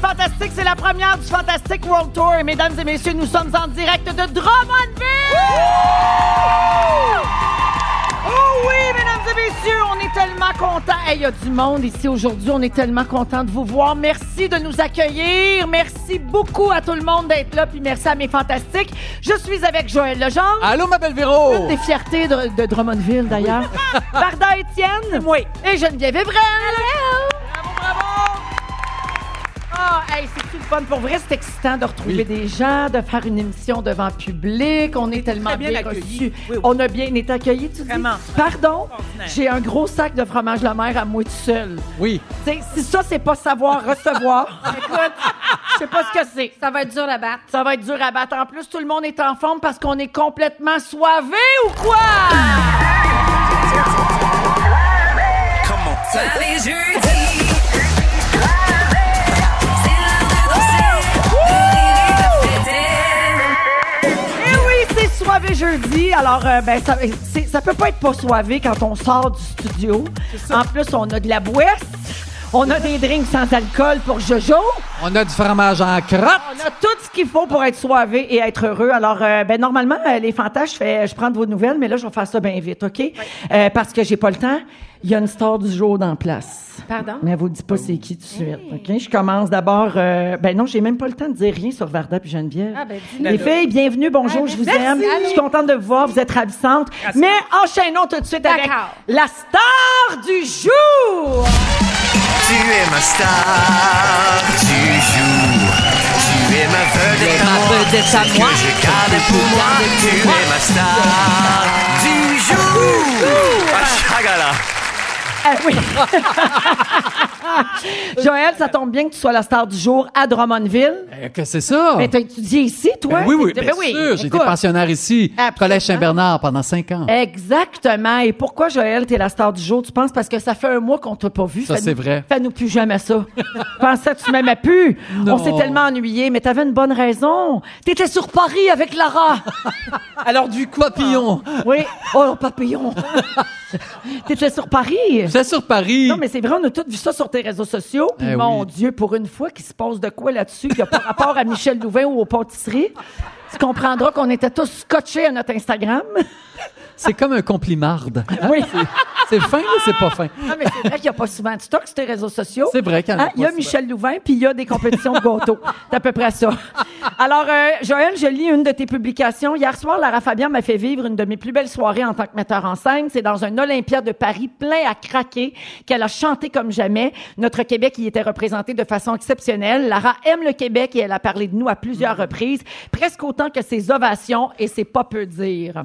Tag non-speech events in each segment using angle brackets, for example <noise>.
Fantastiques. C'est la première du Fantastic World Tour. Et mesdames et messieurs, nous sommes en direct de Drummondville! Oh oui, mesdames et messieurs, on est tellement contents. Hey, Il y a du monde ici aujourd'hui. On est tellement contents de vous voir. Merci de nous accueillir. Merci beaucoup à tout le monde d'être là. Puis merci à mes fantastiques. Je suis avec Joël Legendre. Allô, ma belle Véro! Une des fiertés de, de Drummondville, d'ailleurs. <laughs> Varda Étienne. Oui. Et Geneviève Evrel. Ah, hey, c'est le fun. Pour vrai, c'est excitant de retrouver Oui. des gens, de faire une émission devant public. On est tellement bien bien, accueillis. reçus. Oui, oui. On a bien été accueillis, tu dis? Vraiment. Pardon? Extraordinaire. J'ai un gros sac de fromage la mer à moi tout seul. Oui. Tu sais, si ça, c'est pas savoir recevoir, <laughs> écoute, je sais pas ce que c'est. Ça va être dur à battre. Ça va être dur à battre. En plus, tout le monde est en forme parce qu'on est complètement soivé ou quoi? Eh soivé jeudi. Alors, euh, ben, ça, ça peut pas être pas soivé quand on sort du studio. En plus, on a de la boisse. On a des drinks sans alcool pour Jojo. On a du fromage en crotte. On a tout ce qu'il faut pour être soivé et être heureux. Alors, euh, ben normalement, euh, les fantasmes, je fais, je prends de vos nouvelles, mais là, je vais faire ça bien vite, OK? Euh, parce que j'ai pas le temps. Il y a une star du jour dans place. Pardon? Mais elle vous dit pas c'est qui tout de suite, OK? Je commence d'abord... euh, ben non, j'ai même pas le temps de dire rien sur Varda puis Geneviève. Ah, ben, dis-nous. les filles, bienvenue, bonjour, Ah, je vous merci. aime. Je suis contente de vous voir, vous êtes ravissantes. Mais enchaînons tout de suite avec D'accord. la star du jour! Tu es ma star du jour. Tu es ma vedette à moi. Que je garde pour moi. Tu es ma star du jour. Ah, oui. <laughs> Joël, ça tombe bien que tu sois la star du jour à Drummondville. Euh, que c'est ça? Mais t'as étudié ici, toi? Ben oui, oui, Ben bien sûr. J'ai été pensionnaire ici, Absolument. Collège Saint-Bernard, pendant cinq ans. Exactement. Et pourquoi, Joël, t'es la star du jour? Tu penses? Parce que ça fait un mois qu'on t'a pas vu? Ça, c'est vrai. Fais-nous plus jamais ça. <laughs> Pensais que tu m'aimais plus? Non. On s'est tellement ennuyés, mais t'avais une bonne raison. T'étais sur Paris avec Lara. <laughs> Alors, du papillon. oui. Oh, papillon. T'étais sur Paris? C'est sur Paris. Non, mais c'est vrai, on a tous vu ça sur tes réseaux sociaux. Puis, Eh mon oui. Dieu, pour une fois qu'il se passe de quoi là-dessus qui n'a pas rapport à Michel Louvain ou aux pâtisseries, tu comprendras qu'on était tous scotchés à notre Instagram. C'est comme un complimarde. hein? Oui. C'est fin ou c'est pas fin? Non, mais c'est vrai qu'il n'y a pas souvent de stock sur tes réseaux sociaux. C'est vrai qu'il y en a Hein, Il y a Michel Louvain, puis il y a des compétitions de gâteaux. C'est à peu près ça. Alors, euh, Joël, je lis une de tes publications. Hier soir, Lara Fabian m'a fait vivre une de mes plus belles soirées en tant que metteur en scène. C'est dans un Olympia de Paris plein à craquer qu'elle a chanté comme jamais. Notre Québec y était représenté de façon exceptionnelle. Lara aime le Québec et elle a parlé de nous à plusieurs reprises, presque autant que ses ovations, et c'est pas peu dire.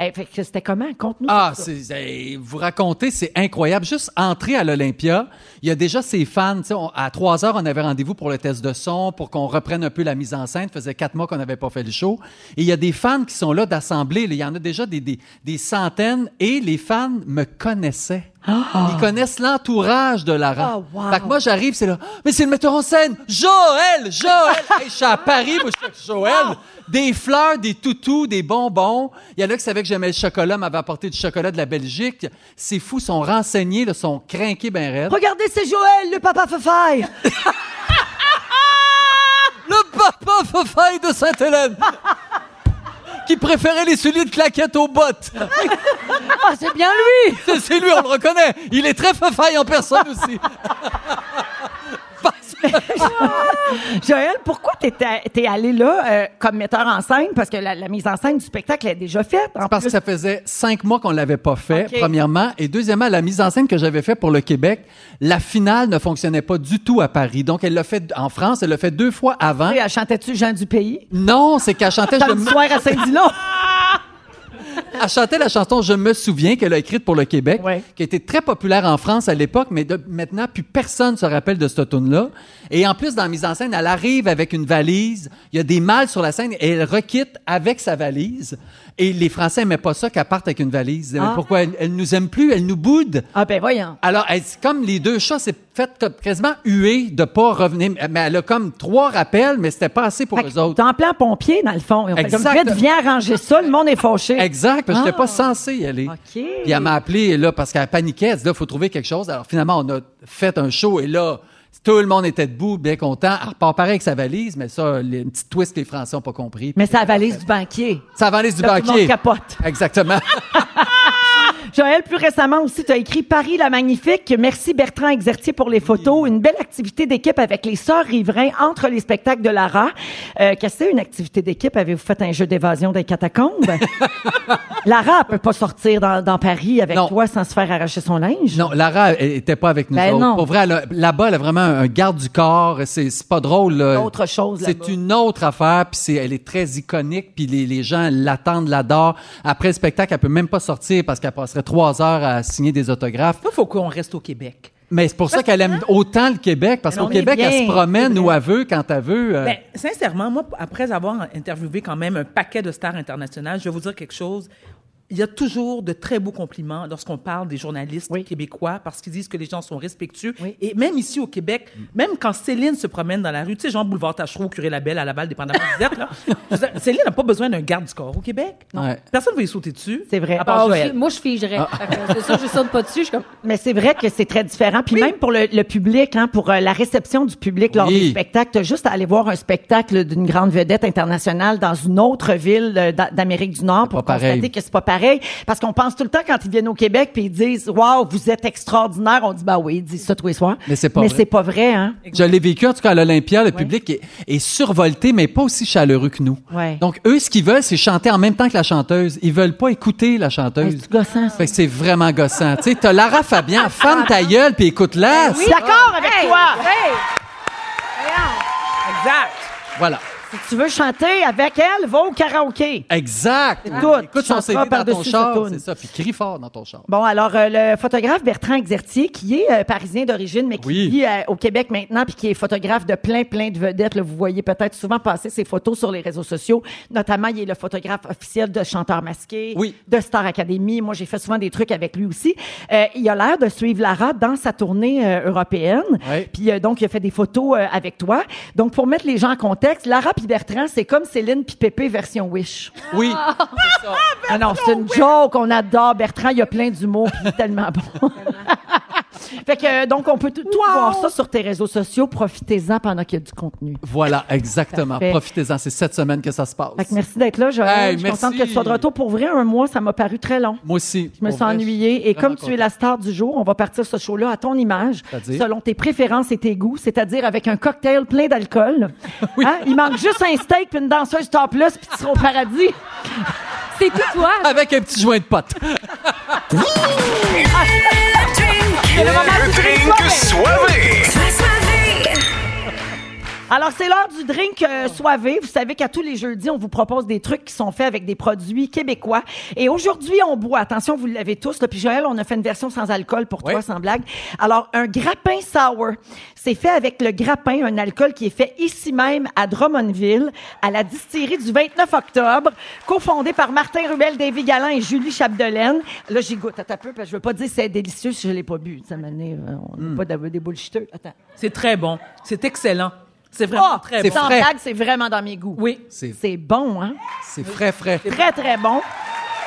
Eh, fait que c'était comment? Conte-nous. Ah, c'est, vous racontez, c'est incroyable. Juste entrer à l'Olympia, il y a déjà ses fans. on- à 3 heures, on avait rendez-vous pour le test de son, pour qu'on reprenne un peu la mise en scène. Ça faisait quatre mois qu'on n'avait pas fait le show. Et il y a des fans qui sont là d'assemblée. Il y en a déjà des, des, des centaines. Et les fans me connaissaient. Ils connaissent l'entourage de Lara. Oh, wow. Fait que moi, j'arrive, c'est là. Mais c'est le metteur en scène! Joël! Joël! <laughs> Hey, je suis à Paris, moi, je suis avec Joël. Des fleurs, des toutous, des bonbons. Il y en a qui savaient que j'aimais le chocolat, m'avaient apporté du chocolat de la Belgique. C'est fou, sont renseignés, là, sont craqués ben raides. Regardez, c'est Joël, le papa Fafaille. <laughs> Le papa Fafaille de Sainte-Hélène! <laughs> qui préférait les souliers de claquettes aux bottes. Ah, c'est bien lui! C'est- lui, on le reconnaît. Il est très Fafaille en personne aussi. <laughs> Joël, pourquoi t'es allé là euh, comme metteur en scène? Parce que la, la mise en scène du spectacle est déjà faite. en Parce que ça faisait cinq mois qu'on l'avait pas fait, premièrement. Et deuxièmement, la mise en scène que j'avais fait pour le Québec, la finale ne fonctionnait pas du tout à Paris. Donc, elle l'a fait en France, elle l'a fait deux fois avant. Et elle chantait-tu Jean du pays? Non, c'est qu'elle chantait, je Samedi me- soir à Saint-Dilon. <laughs> elle chantait la chanson Je me souviens qu'elle a écrite pour le Québec, Ouais. qui était très populaire en France à l'époque, mais de- maintenant, plus personne se rappelle de cette tune-là. Et en plus, dans la mise en scène, elle arrive avec une valise. Il y a des mâles sur la scène et elle requitte avec sa valise. Et les Français n'aimaient pas ça qu'elle parte avec une valise. Ah. Pourquoi? Elle, elle nous aime plus, elle nous boude. Ah ben voyons. Alors, elle, comme les deux chats, c'est fait comme quasiment hué de pas revenir. Mais elle a comme trois rappels, mais c'était pas assez pour que autres. T'es en plein pompier, dans le fond. Comme, Exact. vite, viens arranger ça, le monde est fâché. Exact, parce que j'étais Ah. pas censé y aller. OK. Puis elle m'a appelé là parce qu'elle paniquait. Elle dit là, faut trouver quelque chose. Alors finalement, on a fait un show et là, tout le monde était debout, bien content. Elle repart pareil avec sa valise, mais ça, les, une petite twist que les Français ont pas compris. Mais la valise du banquier. Ça valise du Là, tout le banquier. monde capote. Exactement. <laughs> Joël, plus récemment aussi, tu as écrit Paris la Magnifique. Merci Bertrand Exertier pour les photos. Une belle activité d'équipe avec les sœurs riverains entre les spectacles de Lara. Euh, Qu'est-ce que c'est une activité d'équipe? Avez-vous fait un jeu d'évasion des catacombes? <laughs> Lara, elle peut pas sortir dans, dans Paris avec Non. toi sans se faire arracher son linge? non, Lara elle était pas avec nous Ben autres. non. Pour vrai, elle là-bas, elle a vraiment un garde du corps. C'est pas drôle. là. Autre chose C'est une autre affaire, puis elle est très iconique, puis les, les gens l'attendent, l'adorent. Après le spectacle, elle peut même pas sortir parce qu'elle passerait trois heures à signer des autographes. Il faut qu'on reste au Québec. Mais c'est pour ça qu'elle aime autant le Québec, parce qu'au Québec, bien, elle se promène où elle veut, quand elle veut. euh, Ben, sincèrement, moi, après avoir interviewé quand même un paquet de stars internationales, je vais vous dire quelque chose. Il y a toujours de très beaux compliments lorsqu'on parle des journalistes Oui. québécois parce qu'ils disent que les gens sont respectueux. Oui. Et même ici au Québec, même quand Céline se promène dans la rue, tu sais, genre boulevard Tachereau, Curé Labelle, à Laval, dépendamment êtes, là. <laughs> dire, Céline n'a pas besoin d'un garde du corps au Québec. Ouais. Personne ne va y sauter dessus. C'est vrai. À part Ah, moi, je figerais. Que C'est sûr, je saute pas dessus. Je suis comme, Mais c'est vrai que c'est très différent. Puis même pour le, le public, hein, pour euh, la réception du public lors des spectacles, t'as juste à aller voir un spectacle d'une grande vedette internationale dans une autre ville euh, d'a- d'Amérique du Nord pour pas pareil. constater que c'est pas pareil. Parce qu'on pense tout le temps quand ils viennent au Québec puis ils disent Waouh, vous êtes extraordinaire. On dit bah oui, ils disent ça tous les soirs. Mais c'est pas Mais vrai. c'est pas vrai, hein. Je l'ai vécu, en tout cas, à l'Olympia, le public est, est survolté, mais pas aussi chaleureux que nous. Ouais. Donc, eux, ce qu'ils veulent, c'est chanter en même temps que la chanteuse. Ils veulent pas écouter la Hey, chanteuse. C'est gossant, ça. Fait que c'est vraiment gossant. tu sais, t'as Lara Fabian, <laughs> femme ta gueule, puis écoute-la. Je suis d'accord avec toi. Exact. Voilà. Si tu veux chanter avec elle, va au karaoké. Exact. Tout. Écoute son CD dans ton char, c'est ça. Puis crie fort dans ton char. Bon, alors, euh, le photographe Bertrand Exertier, qui est euh, parisien d'origine, mais qui Oui. vit euh, au Québec maintenant, puis qui est photographe de plein, plein de vedettes. là. vous voyez peut-être souvent passer ses photos sur les réseaux sociaux. Notamment, il est le photographe officiel de Chanteurs masqués, Oui. de Star Academy. Moi, j'ai fait souvent des trucs avec lui aussi. Euh, il a l'air de suivre Lara dans sa tournée européenne. Ouais. Puis euh, donc, il a fait des photos euh, avec toi. Donc, pour mettre les gens en contexte, Lara puis Bertrand, c'est comme Céline puis Pépé version Wish. Oui. Ah non, c'est une joke, on adore. Bertrand, il y a plein d'humour, puis il est tellement bon. <laughs> fait que, euh, donc, on peut tout, tout voir ça sur tes réseaux sociaux. Profitez-en pendant qu'il y a du contenu. Voilà, exactement. Parfait. Profitez-en. C'est cette semaine que ça se passe. Fait que merci d'être là, Joël. Hey, je suis merci. contente que tu sois de retour. Pour vrai, un mois, ça m'a paru très long. Moi aussi. Je me Pour suis vrai, ennuyée. Et vraiment comme tu es la star du jour, on va partir ce show-là à ton image, C'est-à-dire? selon tes préférences et tes goûts, c'est-à-dire avec un cocktail plein d'alcool. <laughs> Hein? Il manque juste un steak puis une danseuse topless puis tu seras au paradis. c'est tout toi. Avec un petit joint de pote. <laughs> drink soivé. Alors, c'est l'heure du drink euh, soivé. Vous savez qu'à tous les jeudis, on vous propose des trucs qui sont faits avec des produits québécois. Et aujourd'hui, on boit. Attention, vous l'avez tous. Là, puis Joël, on a fait une version sans alcool pour toi, sans blague. Alors, un grappin sour. C'est fait avec le grappin, un alcool qui est fait ici même à Drummondville, à la distillerie du 29 octobre, cofondé par Martin Rubel, David Galland et Julie Chapdelaine. Là, j'y goûte. Attends un peu, parce que je veux pas dire c'est délicieux si je l'ai pas bu. Ça m'a euh, on n'est pas des bullshiteux. Attends. C'est très bon. C'est excellent. C'est vraiment Ah, très bon. sans frais. blague, c'est vraiment dans mes goûts. Oui. C'est C'est bon, hein? c'est frais, frais. Très, très bon.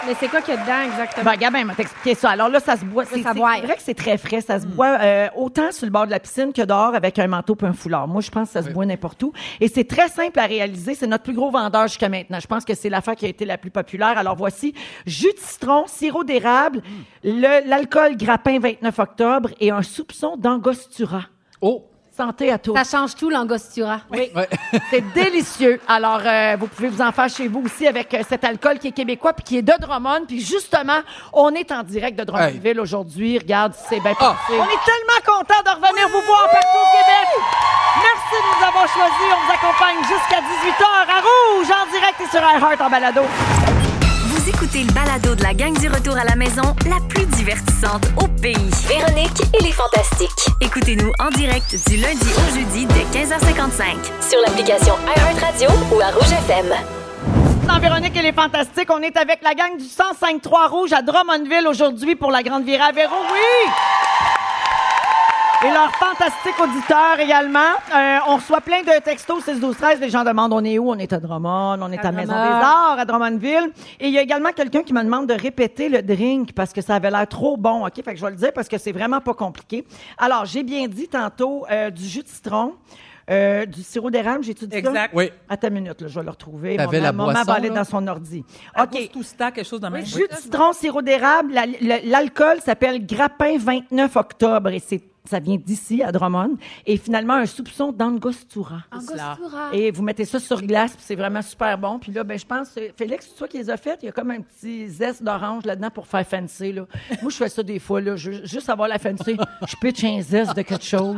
Mais c'est quoi qu'il y a dedans exactement? Ben, Gabin m'a expliqué ça. Alors là, ça se boit. C'est vrai que c'est très frais. Ça se boit euh, autant sur le bord de la piscine que dehors avec un manteau et un foulard. Moi, je pense que ça se boit n'importe où. Et c'est très simple à réaliser. C'est notre plus gros vendeur jusqu'à maintenant. Je pense que c'est l'affaire qui a été la plus populaire. Alors voici jus de citron, sirop d'érable, le- l'alcool grappin 29 octobre et un soupçon d'angostura. Oh! Santé à tous. Ça change tout, l'angostura. Oui, c'est <laughs> délicieux. Alors, euh, vous pouvez vous en faire chez vous aussi avec euh, cet alcool qui est québécois puis qui est de Drummond. Puis justement, on est en direct de Drummondville aujourd'hui. Regarde, c'est bien Ah. passé. On est tellement contents de revenir vous voir partout au Québec. Merci de nous avoir choisis. On vous accompagne jusqu'à 18h à Rouge, en direct et sur iHeart en balado. Vous écoutez le balado de la gang du retour à la maison, la plus divertissante au pays. Véronique et les Fantastiques. Écoutez-nous en direct du lundi au jeudi dès 15h55. Sur l'application iHeartRadio ou à Rouge FM. Dans Véronique et les Fantastiques, on est avec la gang du 105-3 Rouge à Drummondville aujourd'hui pour la Grande Virée à Véro. Oui! Et leurs fantastiques auditeurs également. Euh, on reçoit plein de textos 6 12 13 Les gens demandent on est où? On est à Drummond, on est à, À Maison des Arts, à Drummondville. Et il y a également quelqu'un qui me demande de répéter le drink parce que ça avait l'air trop bon. OK? Fait que je vais le dire parce que c'est vraiment pas compliqué. Alors, j'ai bien dit tantôt euh, du jus de citron. euh, du sirop d'érable, j'ai-tu dit ça? Exact. Oui. Attends une minute, là, je vais le retrouver. Mon- la Maman boisson, va aller là? dans son ordi. OK. OK. Tout ça, quelque chose de même. Jus de citron, sirop d'érable. la- la- L'alcool s'appelle Grappin 29 octobre et c'est ça vient d'ici, à Drummond. Et finalement, un soupçon d'angostura. Angostura. Et vous mettez ça sur glace, puis c'est vraiment super bon. Puis là, ben, je pense, euh, Félix, c'est toi qui les as faites? Il y a comme un petit zeste d'orange là-dedans pour faire fancy. Là. <laughs> Moi, je fais ça des fois. Là. Je- juste avoir la fancy, je pitch un zeste de quelque chose.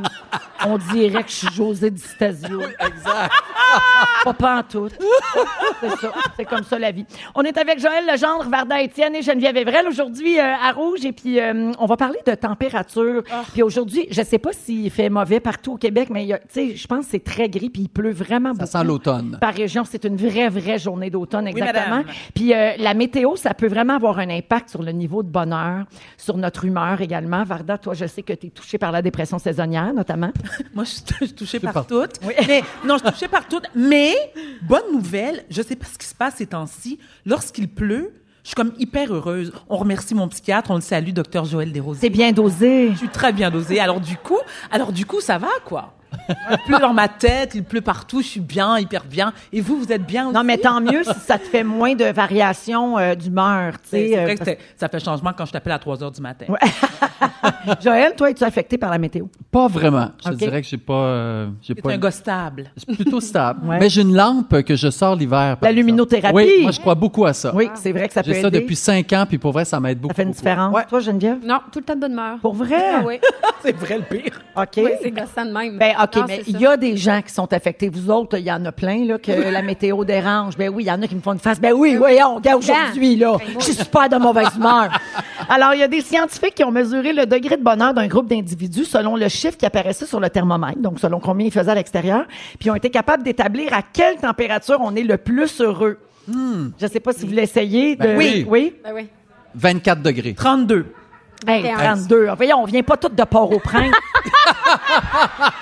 On dirait que je suis José Di Stasio. Exact. <laughs> Pas pantoute. C'est ça. C'est comme ça la vie. On est avec Joël Legendre, Varda Étienne et Geneviève Evrel aujourd'hui euh, à Rouge. Et puis, euh, on va parler de température. Puis aujourd'hui, je sais pas s'il fait mauvais partout au Québec, mais je pense que c'est très gris puis il pleut vraiment Ça beaucoup. sent l'automne. Par région, c'est une vraie, vraie journée d'automne, exactement. madame. Puis euh, la météo, ça peut vraiment avoir un impact sur le niveau de bonheur, sur notre humeur également. Varda, toi, je sais que tu es touchée par la dépression saisonnière, notamment. <laughs> Moi, je suis touchée par, par- toutes. Mais, non, je suis touchée par toutes. Mais, bonne nouvelle, je sais pas ce qui se passe ces temps-ci. Lorsqu'il pleut, suis comme hyper heureuse. On remercie mon psychiatre, on le salue, docteur Joël Desrosiers. C'est bien dosé. Je suis très bien dosée. Alors du coup, alors du coup, ça va quoi. Il pleut dans ma tête, il pleut partout, je suis bien, hyper bien. Et vous, vous êtes bien aussi? Non, mais tant mieux si ça te fait moins de variations euh, d'humeur, tu C'est sais. c'est euh, vrai que ça fait changement quand je t'appelle à 3 heures du matin. <laughs> Joël, toi, es-tu affecté par la météo? Pas vraiment. Je Ok. dirais que j'ai pas. euh, j'ai C'est pas un une- gars stable. C'est plutôt stable. Ouais. Mais j'ai une lampe que je sors l'hiver. La exemple. luminothérapie. Oui, moi je crois beaucoup à ça. Oui, c'est vrai que ça peut ça aider. depuis cinq ans, puis pour vrai, ça m'aide beaucoup. Ça fait une beaucoup. différence. Ouais. Toi, Geneviève? Non, tout le temps de bonne humeur. Pour vrai? Ah oui. <laughs> c'est vrai le pire. OK. Oui, c'est gossant de même. Ben, OK, Non, mais il y a des gens qui sont affectés. Vous autres, il y en a plein, là, que la météo <laughs> dérange. Ben oui, il y en a qui me font une face. Ben oui, voyons, regarde aujourd'hui, là. Je suis super de mauvaise humeur. <laughs> Alors, il y a des scientifiques qui ont mesuré le degré de bonheur d'un groupe d'individus selon le chiffre qui apparaissait sur le thermomètre, donc selon combien ils faisaient à l'extérieur, puis ils ont été capables d'établir à quelle température on est le plus heureux. Je sais pas si vous l'essayez. De... Ben oui. Oui? Ben oui. 24 degrés. 32. Hey, 31. 32. Voyons, on vient pas toutes de Port-au-Prince. <laughs>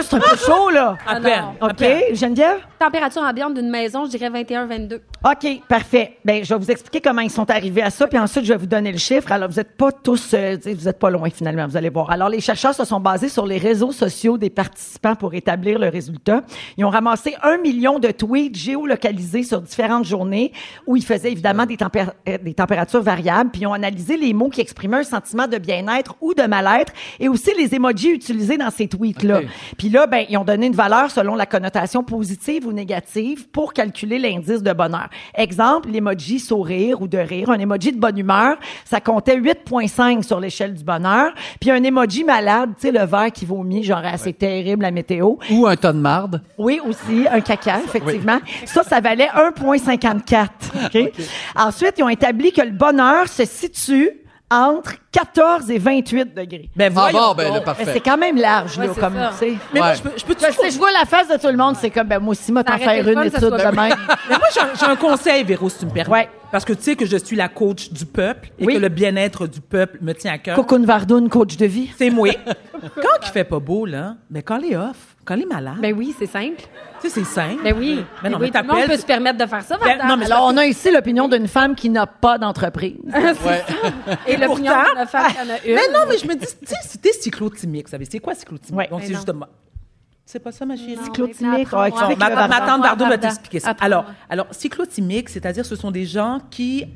32, c'est un peu chaud, là. <laughs> À Ah peine. non. à OK, peine. Geneviève? Température ambiante d'une maison, je dirais 21-22. OK, parfait. Ben, je vais vous expliquer comment ils sont arrivés à ça, puis ensuite, je vais vous donner le chiffre. Alors, vous n'êtes pas tous, euh, vous n'êtes pas loin, finalement, vous allez voir. Alors, les chercheurs se sont basés sur les réseaux sociaux des participants pour établir le résultat. Ils ont ramassé un million de tweets géolocalisés sur différentes journées où ils faisaient évidemment des, tempér- euh, des températures variables, puis ils ont analysé les mots qui exprimaient un sentiment de bien-être ou de mal-être et aussi les emojis utilisés dans ces tweets-là. OK. Puis là, ben, ils ont donné une valeur selon la connotation positive ou négative pour calculer l'indice de bonheur. Exemple, l'emoji sourire ou de rire, un emoji de bonne humeur, ça comptait 8.5 sur l'échelle du bonheur. Puis un emoji malade, tu sais, le verre qui vomit, genre, ah, c'est terrible la météo. Ou un tas de marde. Oui, aussi, un caca, effectivement. Ça, ça valait 1,54. <laughs> OK? Ensuite, ils ont établi que le bonheur se situe entre 14 et 28 degrés. Ben Ah bon, ben Mais parfait. c'est quand même large, Ouais, là, comme, ça. tu sais. Mais moi, je peux, je peux Je sais, je vois la face de tout le monde, c'est comme, ben, moi aussi, moi, t'en faire une étude soit de même. Mais moi, j'ai un- j'ai un conseil, Véro, si tu me permets. Ouais. Parce que tu sais que je suis la coach du peuple et Oui. que le bien-être du peuple me tient à cœur. Cocoon Vardoun, coach de vie. C'est moi. <laughs> quand il fait pas beau, là, ben quand les off, quand les malades, Ben oui, c'est simple. tu sais, c'est simple. Ben oui. Mais non, Ben oui, mais tout le monde peut se permettre de faire ça, Ben, non, mais Alors, on a ici l'opinion d'une femme qui n'a pas d'entreprise. <laughs> <laughs> Et l'opinion pourtant- de la femme qui en a une. Mais non, mais je me dis, tu sais, si t'es cyclotimique, vous savez, c'est quoi cyclotimique? Ouais. Donc, Mais c'est non. justement. C'est pas ça, ma chérie? Non, cyclotimique, mais ouais, Ma, tante Bardot va t'expliquer ça. Alors, alors, cyclotimique, c'est-à-dire ce sont des gens qui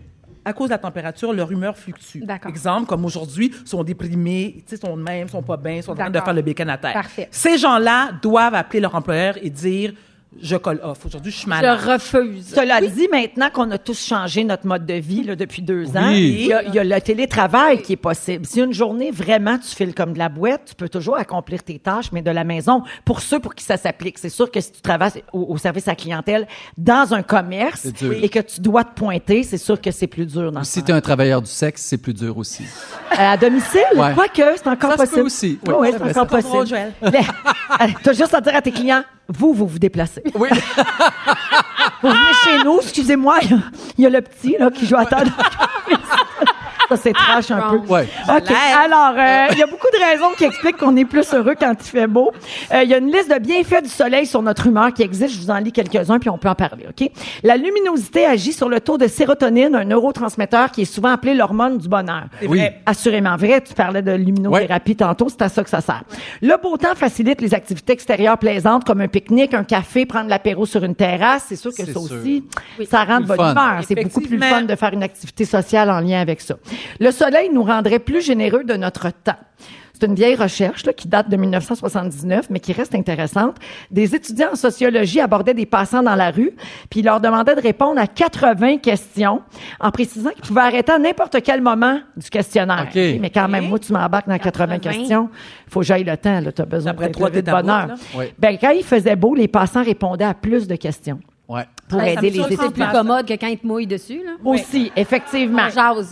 à cause de la température, leur humeur fluctue. D'accord. Exemple, comme aujourd'hui, sont déprimés, tu sais, sont de même, sont pas bien, sont en train de faire le bacon à terre. Parfait. Ces gens-là doivent appeler leur employeur et dire je colle off. Aujourd'hui, je suis malade. Je refuse. Cela dit, maintenant qu'on a tous changé notre mode de vie là, depuis deux ans, Oui. il y, a, il y a le télétravail qui est possible. Si une journée, vraiment, tu files comme de la boîte, tu peux toujours accomplir tes tâches, mais de la maison. Pour ceux pour qui ça s'applique, c'est sûr que si tu travailles au, au service à la clientèle dans un commerce C'est dur. et que tu dois te pointer, c'est sûr que c'est plus dur dans Si tu es un travailleur du sexe, c'est plus dur aussi. Euh, À domicile, Ouais. quoique, c'est encore Ça possible. aussi. Oui, Oui, c'est encore possible. <laughs> tu as juste à dire à tes clients, vous, vous vous déplacez. Oui. <laughs> Vous venez chez nous, excusez-moi, il y a- il y, a le petit là, qui joue à table. <laughs> Ça, c'est trash un peu. Ouais. OK. Alors, euh, il y a beaucoup de raisons qui expliquent qu'on est plus heureux quand il fait beau. Euh, Il y a une liste de bienfaits du soleil sur notre humeur qui existe. Je vous en lis quelques-uns, puis on peut en parler, OK? La luminosité agit sur le taux de sérotonine, un neurotransmetteur qui est souvent appelé l'hormone du bonheur. Oui. Assurément vrai. Tu parlais de luminothérapie tantôt, c'est à ça que ça sert. Le beau temps facilite les activités extérieures plaisantes comme un pique-nique, un café, prendre l'apéro sur une terrasse. C'est sûr que C'est ça sûr. aussi, ça rend de bonne fun. humeur. C'est beaucoup plus fun de faire une activité sociale en lien avec ça. Le soleil nous rendrait plus généreux de notre temps. C'est une vieille recherche là, qui date de 1979, mais qui reste intéressante. Des étudiants en sociologie abordaient des passants dans la rue, puis ils leur demandaient de répondre à 80 questions, en précisant qu'ils pouvaient arrêter à n'importe quel moment du questionnaire. OK. Mais quand même, moi, tu m'embarques dans 80, 80. questions, faut que j'aille le temps. Tu as besoin Après de bonheur. là. Oui. Ben, quand il faisait beau, les passants répondaient à plus de questions Ouais. Pour Ouais, ça aider les surprend C'est plus commode que quand il te mouille dessus, là. Aussi, effectivement.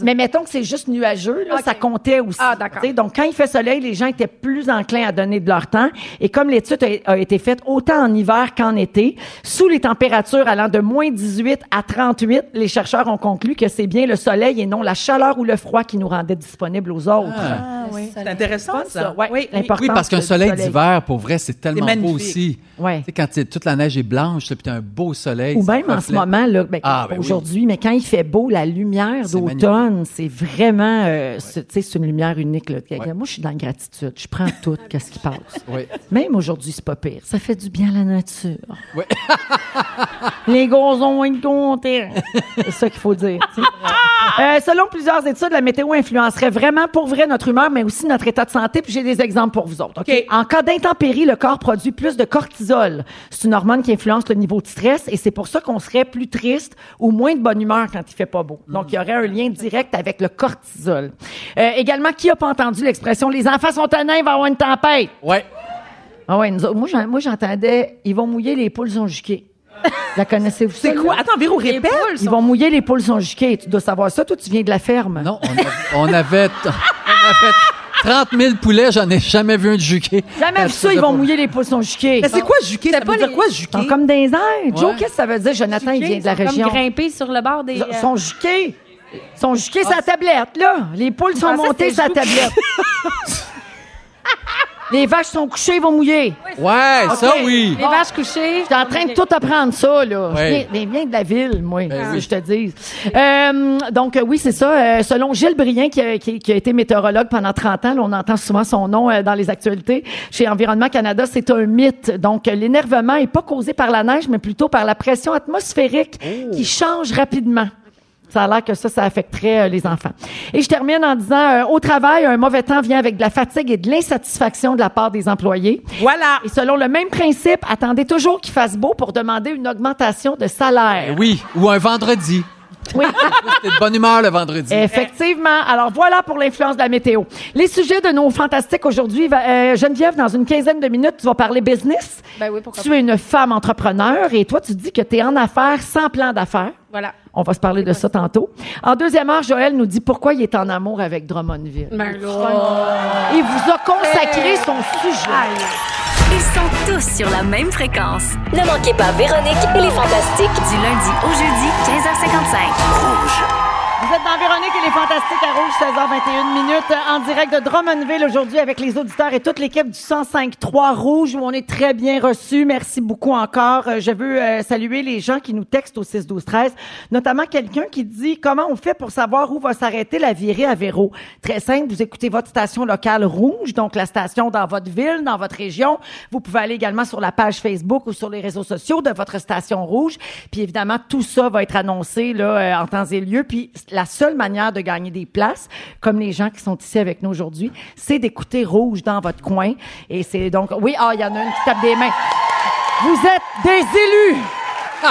Mais mettons que c'est juste nuageux, là, ça comptait aussi. Ah, d'accord. Tu Donc, quand il fait soleil, les gens étaient plus enclins à donner de leur temps. Et comme l'étude a, a été faite autant en hiver qu'en été, sous les températures allant de moins 18 à 38, les chercheurs ont conclu que c'est bien le soleil et non la chaleur ou le froid qui nous rendait disponibles aux autres. Ah. C'est intéressant, ça. Ouais, Oui, oui. Oui, parce qu'un soleil d'hiver, pour vrai, c'est tellement beau aussi. Ouais. Tu sais, quand toute la neige est blanche, puis t'as un beau soleil. Même en ce moment, là, ben, Ah, ben oui. aujourd'hui, mais quand il fait beau, la lumière d'automne, c'est vraiment, euh, sais, c'est une lumière unique. Là. Moi, je suis dans la gratitude. Je prends tout, <laughs> qu'est-ce qui passe. Même aujourd'hui, c'est pas pire. Ça fait du bien à la nature. <laughs> Les gros ont une contents. C'est ça qu'il faut dire. <laughs> Euh, selon plusieurs études, la météo influencerait vraiment pour vrai notre humeur, mais aussi notre état de santé. Puis j'ai des exemples pour vous autres. OK? OK. En cas d'intempérie, le corps produit plus de cortisol. C'est une hormone qui influence le niveau de stress et c'est pour ça qu'on serait plus triste ou moins de bonne humeur quand il fait pas beau. Donc, il y aurait un lien direct avec le cortisol. Euh, également, qui a pas entendu l'expression « les enfants sont tannants, il va y avoir une tempête ». Ouais. Ah ouais, nous autres- moi, j'en- moi, j'entendais « ils vont mouiller, les poules sont juquées ». La connaissez-vous ça? C'est quoi? là? Attends, Véro, répète. Ils vont mouiller, les poules sont juquées. Tu dois savoir ça. Toi, tu viens de la ferme. Non, on, a- on avait, <laughs> on avait 30 000 poulets, j'en ai jamais vu un de juqué. Jamais vu ça, ils vont mouiller, les poules sont juquées. Mais c'est quoi juquer? Ça pas veut dire les- quoi juquer? sont comme des airs. Joe, Ouais. qu'est-ce que ça veut dire? Jonathan, il vient de la Comme région. grimper sur le bord des... Ils euh, sont juqués. Ils sont juqués sur la tablette, là. Les poules sont pensais que montées c'était la tablette. <laughs> les vaches sont couchées, vont mouiller. Ouais, ça Ok. oui. Les vaches couchées. Je suis en train de tout apprendre ça, là. Je Ouais. viens, mais viens de la ville, moi, Ben si oui. je te dis. Euh, donc, euh, oui, c'est ça. Euh, selon Gilles Brien, qui a, qui- qui a été météorologue pendant 30 ans, là, on entend souvent son nom euh, dans les actualités, chez Environnement Canada, c'est un mythe. Donc, euh, l'énervement est pas causé par la neige, mais plutôt par la pression atmosphérique qui change rapidement. Ça a l'air que ça, ça affecterait euh, les enfants. Et je termine en disant, euh, au travail, un mauvais temps vient avec de la fatigue et de l'insatisfaction de la part des employés. Voilà. Et selon le même principe, attendez toujours qu'il fasse beau pour demander une augmentation de salaire. Ben oui, ou un vendredi. Oui. <laughs> C'était de bonne humeur le vendredi. Effectivement. Alors voilà pour l'influence de la météo. Les sujets de nos fantastiques aujourd'hui. euh, Geneviève, dans une quinzaine de minutes, tu vas parler business. Ben oui, pourquoi Tu es une femme entrepreneur et toi, tu dis que tu es en affaires sans plan d'affaires. Voilà. On va se parler de ça tantôt. En deuxième heure, Joël nous dit pourquoi il est en amour avec Drummondville. Ben. Il vous a consacré son sujet. Ils sont tous sur la même fréquence. Ne manquez pas Véronique et les Fantastiques. Du lundi au jeudi, 15h55. Vous êtes dans Véronique et les Fantastiques à Rouge, 16h21 minutes, en direct de Drummondville aujourd'hui avec les auditeurs et toute l'équipe du 105.3 Rouge où on est très bien reçus. Merci beaucoup encore. Euh, Je veux euh, saluer les gens qui nous textent au 6 12 13, notamment quelqu'un qui dit comment on fait pour savoir où va s'arrêter la virée à Véro. Très simple, vous écoutez votre station locale Rouge, donc la station dans votre ville, dans votre région. Vous pouvez aller également sur la page Facebook ou sur les réseaux sociaux de votre station Rouge. Puis évidemment, tout ça va être annoncé là euh, en temps et lieu. Puis la la seule manière de gagner des places, comme les gens qui sont ici avec nous aujourd'hui, c'est d'écouter Rouge dans votre coin. Et c'est donc, oui, ah, il y en a une qui tape des mains. Vous êtes des élus! <laughs>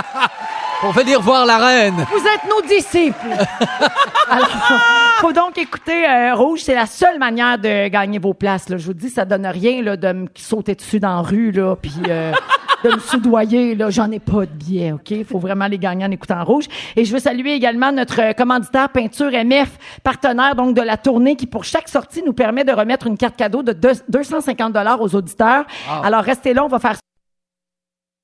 Pour venir voir la reine. Vous êtes nos disciples. <laughs> Alors, faut donc écouter euh, Rouge. C'est la seule manière de gagner vos places. Là. Je vous dis, ça donne rien là, de me sauter dessus dans la rue, là, puis euh, de me soudoyer. Là, j'en ai pas de billets. Ok, il faut vraiment les gagner en écoutant Rouge. Et je veux saluer également notre euh, commanditaire Peinture MF, partenaire donc de la tournée, qui pour chaque sortie nous permet de remettre une carte cadeau de deux- 250 dollars aux auditeurs. Alors restez là, on va faire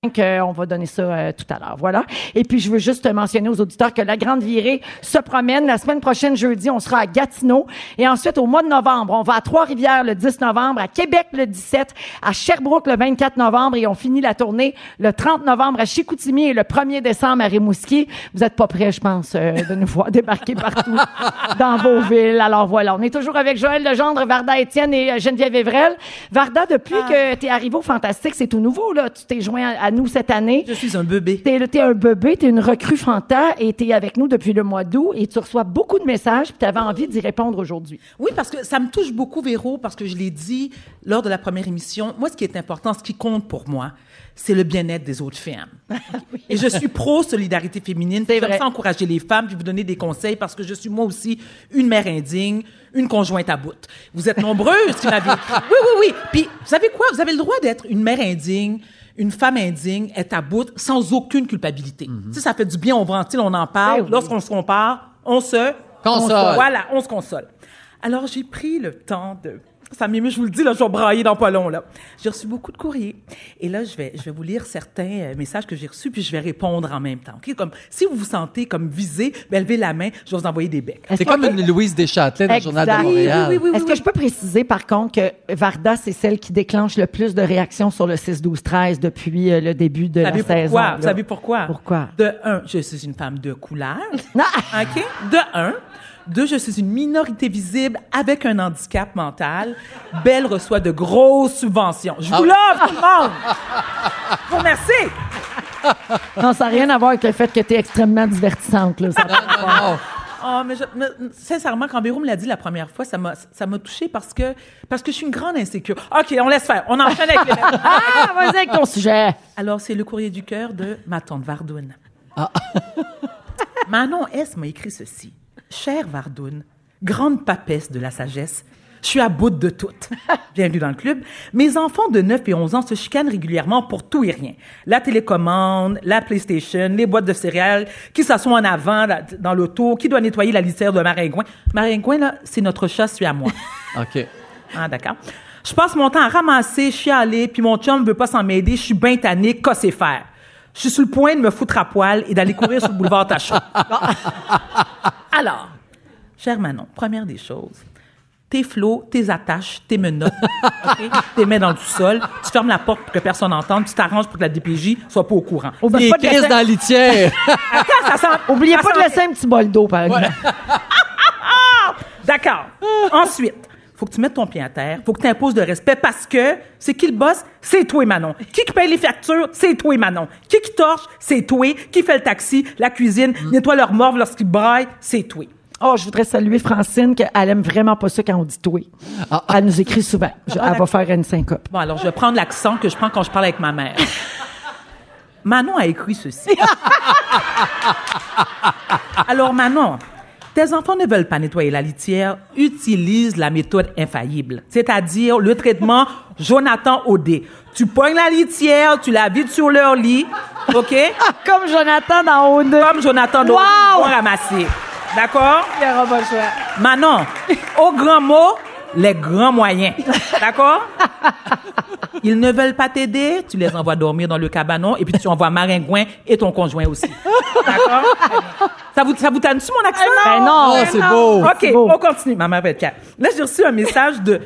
on va donner ça euh, tout à l'heure. Voilà. Et puis, je veux juste mentionner aux auditeurs que la Grande Virée se promène. La semaine prochaine, jeudi, on sera à Gatineau. Et ensuite, au mois de novembre, on va à Trois-Rivières le 10 novembre, à Québec le 17, à Sherbrooke le 24 novembre et on finit la tournée le 30 novembre à Chicoutimi et le 1er décembre à Rimouski. Vous êtes pas prêts, je pense, euh, de nous voir débarquer partout <laughs> dans vos villes. Alors voilà, on est toujours avec Joël Legendre, Varda Étienne et euh, Geneviève Evrel. Varda, depuis que tu es arrivé au Fantastique, c'est tout nouveau, là. Tu t'es joint à, à nous cette année. Je suis un bébé. T'es, t'es un bébé, t'es une recrue Fanta et t'es avec nous depuis le mois d'août et tu reçois beaucoup de messages puis t'avais envie d'y répondre aujourd'hui. Oui, parce que ça me touche beaucoup, Véro, parce que je l'ai dit lors de la première émission. Moi, ce qui est important, ce qui compte pour moi, c'est le bien-être des autres femmes. <laughs> Et je suis pro-solidarité féminine. C'est vrai. ça encourager les femmes puis vous donner des conseils parce que je suis moi aussi une mère indigne, une conjointe à bout. Vous êtes nombreuses qui m'avez. <laughs> Oui, oui, oui. Puis, vous savez quoi? Vous avez le droit d'être une mère indigne, une femme indigne, être à bout sans aucune culpabilité. Tu sais, ça fait du bien, on ventile, on en parle. Ben oui. Lorsqu'on se compare, on se Console. Voilà, on se console. Alors, j'ai pris le temps de... Ça m'émeut, je vous le dis, là, je vais brailler dans pas long, là. J'ai reçu beaucoup de courriers. Et là, je vais, je vais vous lire certains euh, messages que j'ai reçus, puis je vais répondre en même temps. OK? Comme, si vous vous sentez comme visé, ben, levez la main, je vais vous envoyer des becs. C'est comme une Louise Deschâtelet dans le Journal de. Montréal. Oui, oui, oui, Est-ce que je peux préciser, par contre, que Varda, c'est celle qui déclenche le plus de réactions sur le 6-12-13 depuis euh, le début de Vous la savez saison? pourquoi? là? Vous savez pourquoi? Pourquoi? De un, je suis une femme de couleur. <laughs> Ah! OK? De un. Deux, je suis une minorité visible avec un handicap mental. Belle reçoit de grosses subventions. Je vous Ah. love, tout le monde! Je vous remercie! Non, ça n'a rien à voir avec le fait que tu es extrêmement divertissante. Là. Ça- Non, non. Oh, mais, je- mais, sincèrement, quand Véro me l'a dit la première fois, ça m'a, ça m'a touchée parce que, parce que je suis une grande insécure. OK, on laisse faire. On enchaîne avec les <laughs> ah, vas-y avec ton sujet. Alors, c'est le courrier du cœur de ma tante Vardoune. Manon S. m'a écrit ceci. Chère Vardoune, grande papesse de la sagesse, je suis à bout de tout. <laughs> Bienvenue dans le club. Mes enfants de 9 et 11 ans se chicanent régulièrement pour tout et rien. La télécommande, la PlayStation, les boîtes de céréales, qui s'assoit en avant là, dans l'auto, qui doit nettoyer la litière de Maringouin. Maringouin, là, c'est notre chat, celui à moi. <laughs> OK. Ah, d'accord. Je passe mon temps à ramasser, chialer, puis mon chum veut pas s'en m'aider, je suis bien tanné, casser faire? Je suis sur le point de me foutre à poil et d'aller courir sur le boulevard Tachon. <laughs> Alors, cher Manon, première des choses, tes flots, tes attaches, tes menottes, <laughs> tes mets dans le sol, tu fermes la porte pour que personne n'entende, tu t'arranges pour que la DPJ soit pas au courant. Oublie pas de laisser- dans la litière. <laughs> Attends, ça sent... Oubliez ça pas de laisser un petit bol d'eau, par exemple. <laughs> D'accord. Ensuite, faut que tu mettes ton pied à terre, faut que tu imposes de respect parce que c'est qui le boss? C'est toi, Manon. Qui qui paye les factures? C'est toi, Manon. Qui qui torche? C'est toi. Qui fait le taxi, la cuisine, nettoie leur morve lorsqu'ils braillent? C'est toi. Oh, je voudrais saluer Francine, qu'elle aime vraiment pas ça quand on dit toi. Elle nous écrit souvent. Je- elle va faire une syncope. Bon, alors, je vais prendre l'accent que je prends quand je parle avec ma mère. <laughs> Manon a écrit ceci. alors, Manon, tes enfants ne veulent pas nettoyer la litière, utilise la méthode infaillible, c'est-à-dire le traitement <laughs> Jonathan Odé. Tu pognes la litière, tu la vides sur leur lit, OK? <laughs> Comme Jonathan dans Haut Comme Jonathan Odé, Wow! pour ramasser. D'accord? Manon, au grand mot, les grands moyens. <laughs> D'accord? Ils ne veulent pas t'aider, tu les envoies dormir dans le cabanon et puis tu envoies Maringouin et ton conjoint aussi. D'accord? Ça vous, ça vous tanne-tu mon accent? Ben non. Oh, c'est beau. OK, beau. on continue. Maman calme. Là, j'ai reçu un message de...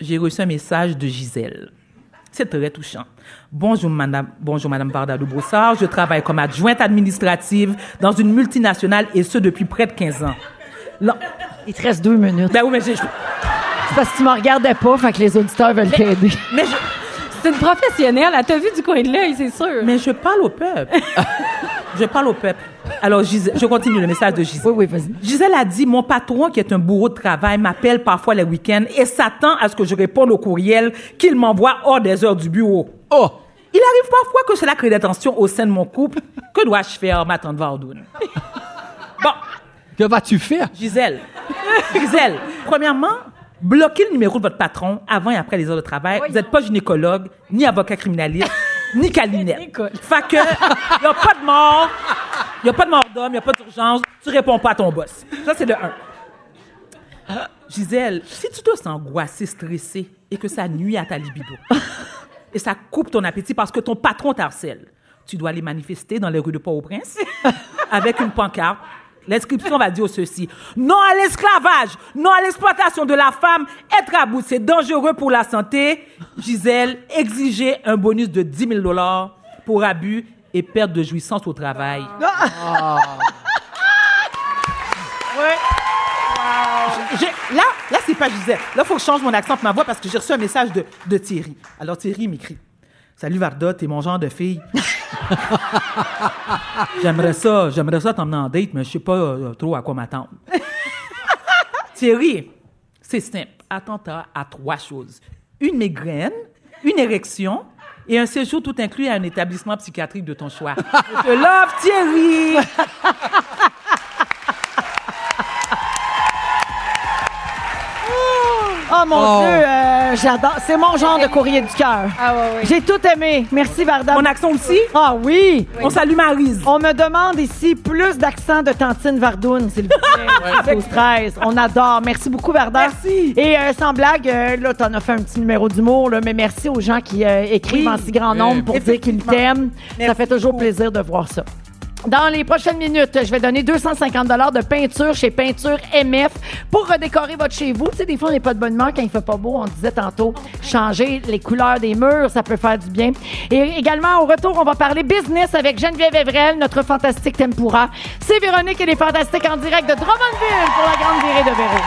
J'ai reçu un message de Gisèle. C'est très touchant. Bonjour, madame, bonjour, madame Varda de Brossard. Je travaille comme adjointe administrative dans une multinationale et ce depuis près de 15 ans. Là- Il te reste deux minutes. ben oui, mais j'ai... C'est parce que tu me regardais pas, fait que les auditeurs veulent t'aider. Mais je, C'est une professionnelle. Elle t'a vu du coin de l'œil, c'est sûr. mais je parle au peuple. <laughs> Je parle au peuple. Alors, Gisèle- je continue le message de Gisèle. Oui, oui, vas-y. Gisèle a dit, mon patron, qui est un bourreau de travail, m'appelle parfois les week-ends et s'attend à ce que je réponde au courriel qu'il m'envoie hors des heures du bureau. Oh! Il arrive parfois que cela crée des tensions au sein de mon couple. Que dois-je faire, ma tante Vardoune? <laughs> Bon, Que vas-tu faire? Gisèle. Gisèle, premièrement, bloquez le numéro de votre patron avant et après les heures de travail. Vous n'êtes pas gynécologue, ni avocat criminaliste, <laughs> ni calinette. Fait que, il n'y a pas de mort, il n'y a pas de mort d'homme, il n'y a pas d'urgence, tu réponds pas à ton boss. Ça, c'est de un. Gisèle, si tu te sens angoissée, stressée et que ça nuit à ta libido, <laughs> et ça coupe ton appétit parce que ton patron t'harcèle, tu dois aller manifester dans les rues de Port-au-Prince <laughs> avec une pancarte. L'inscription va dire ceci. Non à l'esclavage, non à l'exploitation de la femme. Être à bout, c'est dangereux pour la santé. Gisèle, exiger un bonus de 10 000 dollars pour abus et perte de jouissance au travail. J'ai- Là, là c'est pas Gisèle. Là, il faut que je change mon accent ma voix parce que j'ai reçu un message de, de Thierry. Alors, Thierry m'écrit Salut Varda, t'es mon genre de fille. <laughs> j'aimerais ça, j'aimerais ça t'emmener en date, mais je sais pas euh, trop à quoi m'attendre. <laughs> Thierry, c'est simple. Attends-toi à trois choses une migraine, une érection et un séjour tout inclus à un établissement psychiatrique de ton choix. Je te love, Thierry! <laughs> Oh mon Oh. Dieu, euh, j'adore. C'est mon genre de courrier du cœur. Ah ouais, ouais. J'ai tout aimé. Merci, Varda. Mon accent aussi? Ah oui. On salue Maryse. On me demande ici plus d'accent de Tantine Vardoune, s'il vous plaît. 12 13. On adore. Merci beaucoup, Varda. Merci. Et euh, sans blague, euh, là, t'en as fait un petit numéro d'humour, là, mais merci aux gens qui euh, écrivent Oui. en si grand nombre pour dire qu'ils t'aiment. Ça fait toujours beaucoup. plaisir de voir ça. Dans les prochaines minutes, je vais donner 250 de peinture chez Peinture MF pour redécorer votre chez vous. Tu sais, des fois, on n'est pas de bonne humeur quand il fait pas beau. On disait tantôt, changer les couleurs des murs, ça peut faire du bien. Et également, au retour, on va parler business avec Geneviève Evrel, notre fantastique tempura. C'est Véronique et les Fantastiques en direct de Drummondville pour la grande virée de Véro.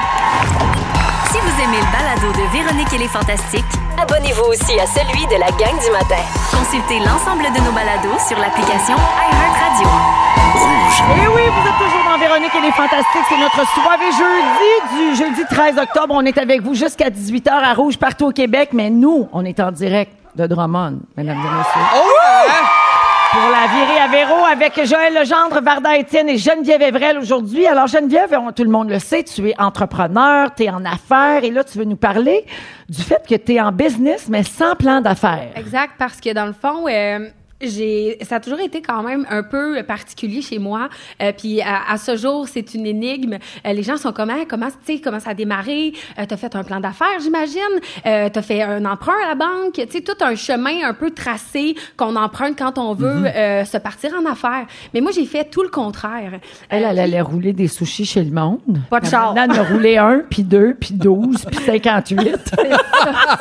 Si vous aimez le balado de Véronique et les Fantastiques, Abonnez-vous aussi à celui de la gang du matin. consultez l'ensemble de nos balados sur l'application iHeartRadio. Et oui, vous êtes toujours dans Véronique et les Fantastiques. C'est notre soirée jeudi du jeudi 13 octobre. On est avec vous jusqu'à 18h à Rouge partout au Québec. Mais nous, on est en direct de Drummond, mesdames et messieurs. La virée à Véro avec Joël Legendre, Varda Étienne et Geneviève Evrel aujourd'hui. Alors Geneviève, tout le monde le sait, tu es entrepreneur, tu es en affaires et là tu veux nous parler du fait que tu es en business mais sans plan d'affaires. Exact, parce que dans le fond, euh, j'ai, ça a toujours été quand même un peu particulier chez moi. Euh, puis à, à ce jour, c'est une énigme. Euh, les gens sont comme, Hein, comment, tu sais, comment ça a démarré? Euh, T'as fait un plan d'affaires, j'imagine. Euh, T'as fait un emprunt à la banque. Tu sais, tout un chemin un peu tracé qu'on emprunte quand on veut euh, se partir en affaires. Mais moi, j'ai fait tout le contraire. Elle, Euh, elle allait rouler des sushis chez le monde. Pas de. Maintenant, elle en a roulé un, puis deux, puis douze, puis 58. <laughs>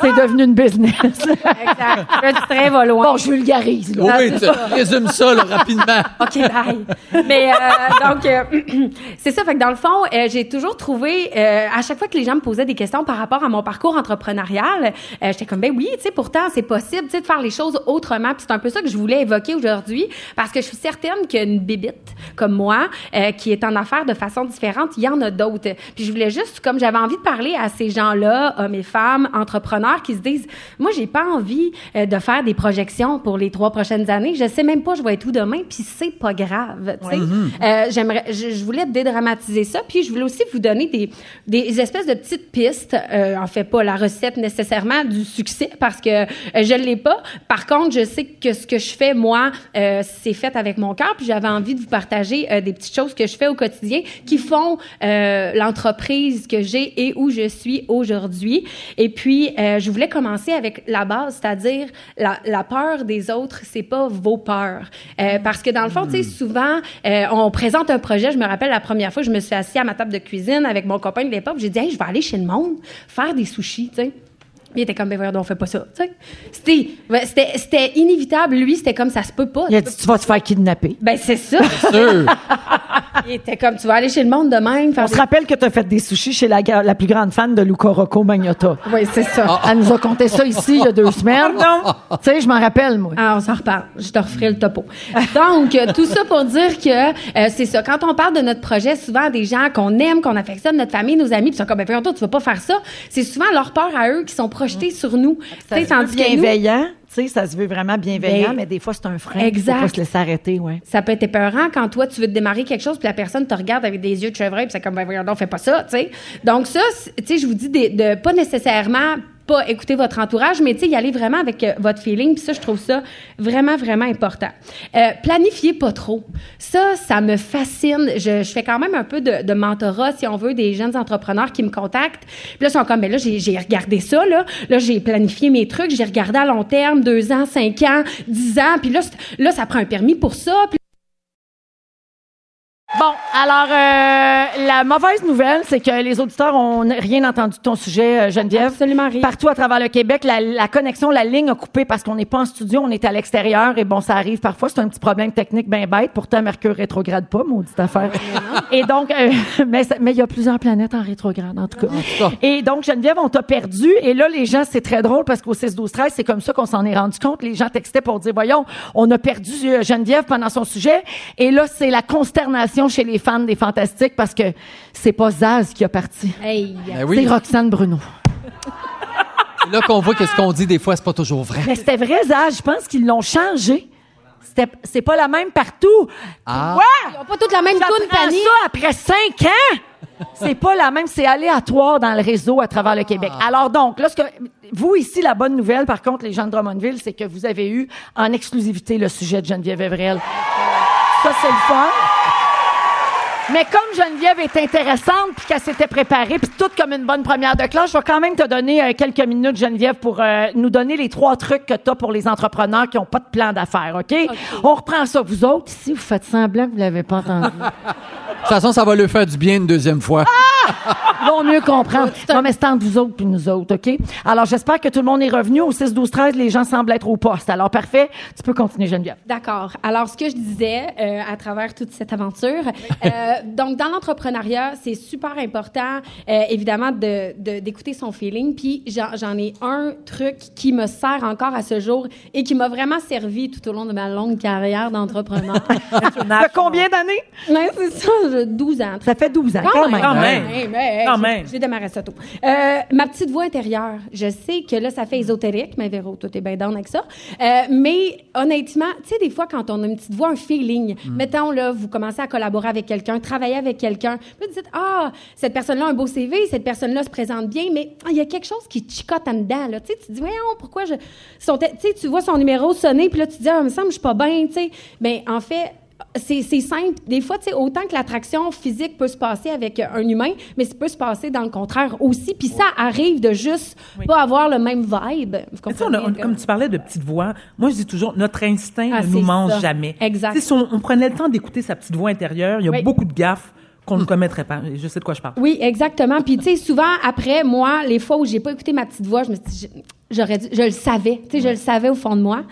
C'est devenu une business. Exact. Le trait va loin. Bon, je vulgarise, là. Oui, tu résume ça là, rapidement. <laughs> OK, bye. Mais euh, donc, euh, <clears throat> c'est ça. Fait que dans le fond, euh, j'ai toujours trouvé, euh, à chaque fois que les gens me posaient des questions par rapport à mon parcours entrepreneurial, euh, j'étais comme, ben oui, tu sais, pourtant, c'est possible, tu sais, de faire les choses autrement. Puis c'est un peu ça que je voulais évoquer aujourd'hui, parce que je suis certaine qu'une bébite comme moi, euh, qui est en affaires de façon différente, il y en a d'autres. Puis je voulais juste, comme j'avais envie de parler à ces gens-là, hommes et femmes, entrepreneurs, qui se disent, moi, j'ai pas envie euh, de faire des projections pour les trois prochaines années. Je sais même pas je vais être où demain, puis c'est pas grave. sais. Euh, j'aimerais, je, je voulais dédramatiser ça, puis je voulais aussi vous donner des, des espèces de petites pistes. Euh, en fait, pas la recette nécessairement du succès parce que euh, je l'ai pas. Par contre, je sais que ce que je fais moi, euh, c'est fait avec mon cœur, puis j'avais envie de vous partager euh, des petites choses que je fais au quotidien qui font l'entreprise que j'ai et où je suis aujourd'hui. Et puis, je voulais commencer avec la base, c'est-à-dire la, la peur des autres, c'est pas vos peurs. Euh, parce que dans le fond, tu sais, souvent, euh, on présente un projet. Je me rappelle la première fois, je me suis assise à ma table de cuisine avec mon copain de l'époque. J'ai dit, hey, je vais aller chez le monde faire des sushis, tu sais. Il était comme, ben voyons, on fait pas ça, tu sais. C'était, ouais, c'était, c'était inévitable. Lui, c'était comme, ça se peut pas. Il a dit, tu vas te faire kidnapper. Ben, c'est ça. Sûr. <laughs> Il était comme, tu vas aller chez le monde de même. On se rappelle que tu as fait des sushis chez la, la plus grande fan de Luca Rocco Magnotta. des- Oui, c'est ça. Elle nous a conté ça ici il y a deux semaines. Tu sais, je m'en rappelle, moi. Ah, on s'en reparle. Je te referai le topo. Donc, euh, tout ça pour dire que euh, c'est ça. Quand on parle de notre projet, souvent des gens qu'on aime, qu'on affectionne, notre famille, nos amis, puis ils sont comme, ben, toi, tu vas pas faire ça. C'est souvent leur peur à eux qui sont projetés sur nous. Veut tandis que nous, bienveillant, tu sais, ça se veut vraiment bienveillant, Ben, mais des fois, c'est un frein. exact. Faut pas se laisser arrêter, ouais. ça peut être épeurant quand toi, tu veux te démarrer quelque chose, puis la personne te regarde avec des yeux de chevreuil, puis c'est comme, ben, voyons donc, fais pas ça, tu sais. Donc, ça, tu sais, je vous dis de, de pas nécessairement pas écouter votre entourage, mais tu sais, y aller vraiment avec euh, votre feeling. Puis ça, je trouve ça vraiment, vraiment important. Euh, planifiez pas trop. Ça, ça me fascine. Je, fais quand même un peu de, mentorat, si on veut, des jeunes entrepreneurs qui me contactent. Puis là, ils sont comme, ben là, j'ai regardé ça, là. Là, j'ai planifié mes trucs. J'ai regardé à long terme, deux ans, cinq ans, dix ans. Puis là, là, ça prend un permis pour ça. Puis Bon, alors, euh, la mauvaise nouvelle, c'est que les auditeurs ont rien entendu de ton sujet, euh, Geneviève. Absolument rien. Partout à travers le Québec, la, la connexion, la ligne a coupé parce qu'on n'est pas en studio, on est à l'extérieur. Et bon, ça arrive parfois, c'est un petit problème technique bien bête. Pourtant, Mercure rétrograde pas, maudite affaire. Et donc, euh, <laughs> mais il y a plusieurs planètes en rétrograde, en tout cas. Et donc, Geneviève, on t'a perdu. Et là, les gens, c'est très drôle parce qu'au 6, 12, 13, c'est comme ça qu'on s'en est rendu compte. Les gens textaient pour dire, voyons, on a perdu euh, Geneviève pendant son sujet. Et là, c'est la consternation chez les fans des Fantastiques parce que c'est pas Zaz qui a parti. Hey. Ben oui. C'est Roxane Bruno. C'est là qu'on voit que ce qu'on dit des fois, c'est pas toujours vrai. Mais c'était vrai, Zaz. Je pense qu'ils l'ont changé. C'était- C'est pas la même partout. Ah. Ouais! Ils ont pas toutes la même toune, Fanny. ça après cinq ans? C'est pas la même, c'est aléatoire dans le réseau à travers le Québec. Alors donc, là, ce que, vous ici, la bonne nouvelle, par contre, les gens de Drummondville, c'est que vous avez eu en exclusivité le sujet de Geneviève Evrel. Ça, c'est le fun. Mais comme Geneviève est intéressante, puis qu'elle s'était préparée, puis toute comme une bonne première de classe, je vais quand même te donner euh, quelques minutes, Geneviève, pour euh, nous donner les trois trucs que tu as pour les entrepreneurs qui n'ont pas de plan d'affaires, OK? On reprend ça. Vous autres, ici, vous faites semblant que vous l'avez pas entendu. <laughs> De toute façon, ça va le faire du bien une deuxième fois. Ils vont mieux comprendre. Non, mais c'est entre vous autres puis nous autres, OK? Alors, j'espère que tout le monde est revenu. Au 6, 12, 13, les gens semblent être au poste. Alors, parfait. Tu peux continuer, Geneviève. D'accord. Alors, ce que je disais euh, à travers toute cette aventure, euh, donc dans l'entrepreneuriat, c'est super important, euh, évidemment, de, de- d'écouter son feeling. Puis j'en, j'en ai un truc qui me sert encore à ce jour et qui m'a vraiment servi tout au long de ma longue carrière d'entrepreneur. <laughs> Ça fait combien d'années? C'est ça, je- 12 ans. Ça fait 12 ans, Quand, même. Quand même. Quand j'ai- même. J'ai démarré ça tôt. Euh, ma petite voix intérieure. Je sais que là, ça fait ésotérique, mais Véro, toi, t'es bien down avec ça. Euh, mais honnêtement, tu sais, des fois, quand on a une petite voix, un feeling, mettons, là, vous commencez à collaborer avec quelqu'un, travailler avec quelqu'un, puis vous dites, ah, cette personne-là a un beau CV, cette personne-là se présente bien, mais ah, il y a quelque chose qui te chicote en dedans, là. Tu sais, tu te dis, voyons, pourquoi je. son Tu sais, tu vois son numéro sonner, puis là, tu te dis, ah, il me semble que je suis pas bien, tu sais. Mais en fait, c'est simple. Des fois, tu sais, autant que l'attraction physique peut se passer avec un humain, mais ça peut se passer dans le contraire aussi. Puis ça arrive de juste pas avoir le même vibe. Vous on a- on- comme tu parlais de petite voix, moi je dis toujours, notre instinct Ah, ne nous mange ça. jamais. Exact. Si on, on prenait le temps d'écouter sa petite voix intérieure, il y a Oui. beaucoup de gaffes qu'on ne commettrait pas. Je sais de quoi je parle. Oui, exactement. Puis, tu sais, souvent, après, moi, les fois où j'ai pas écouté ma petite voix, je me suis dit, j'aurais je le savais. Tu sais, je le savais au fond de moi.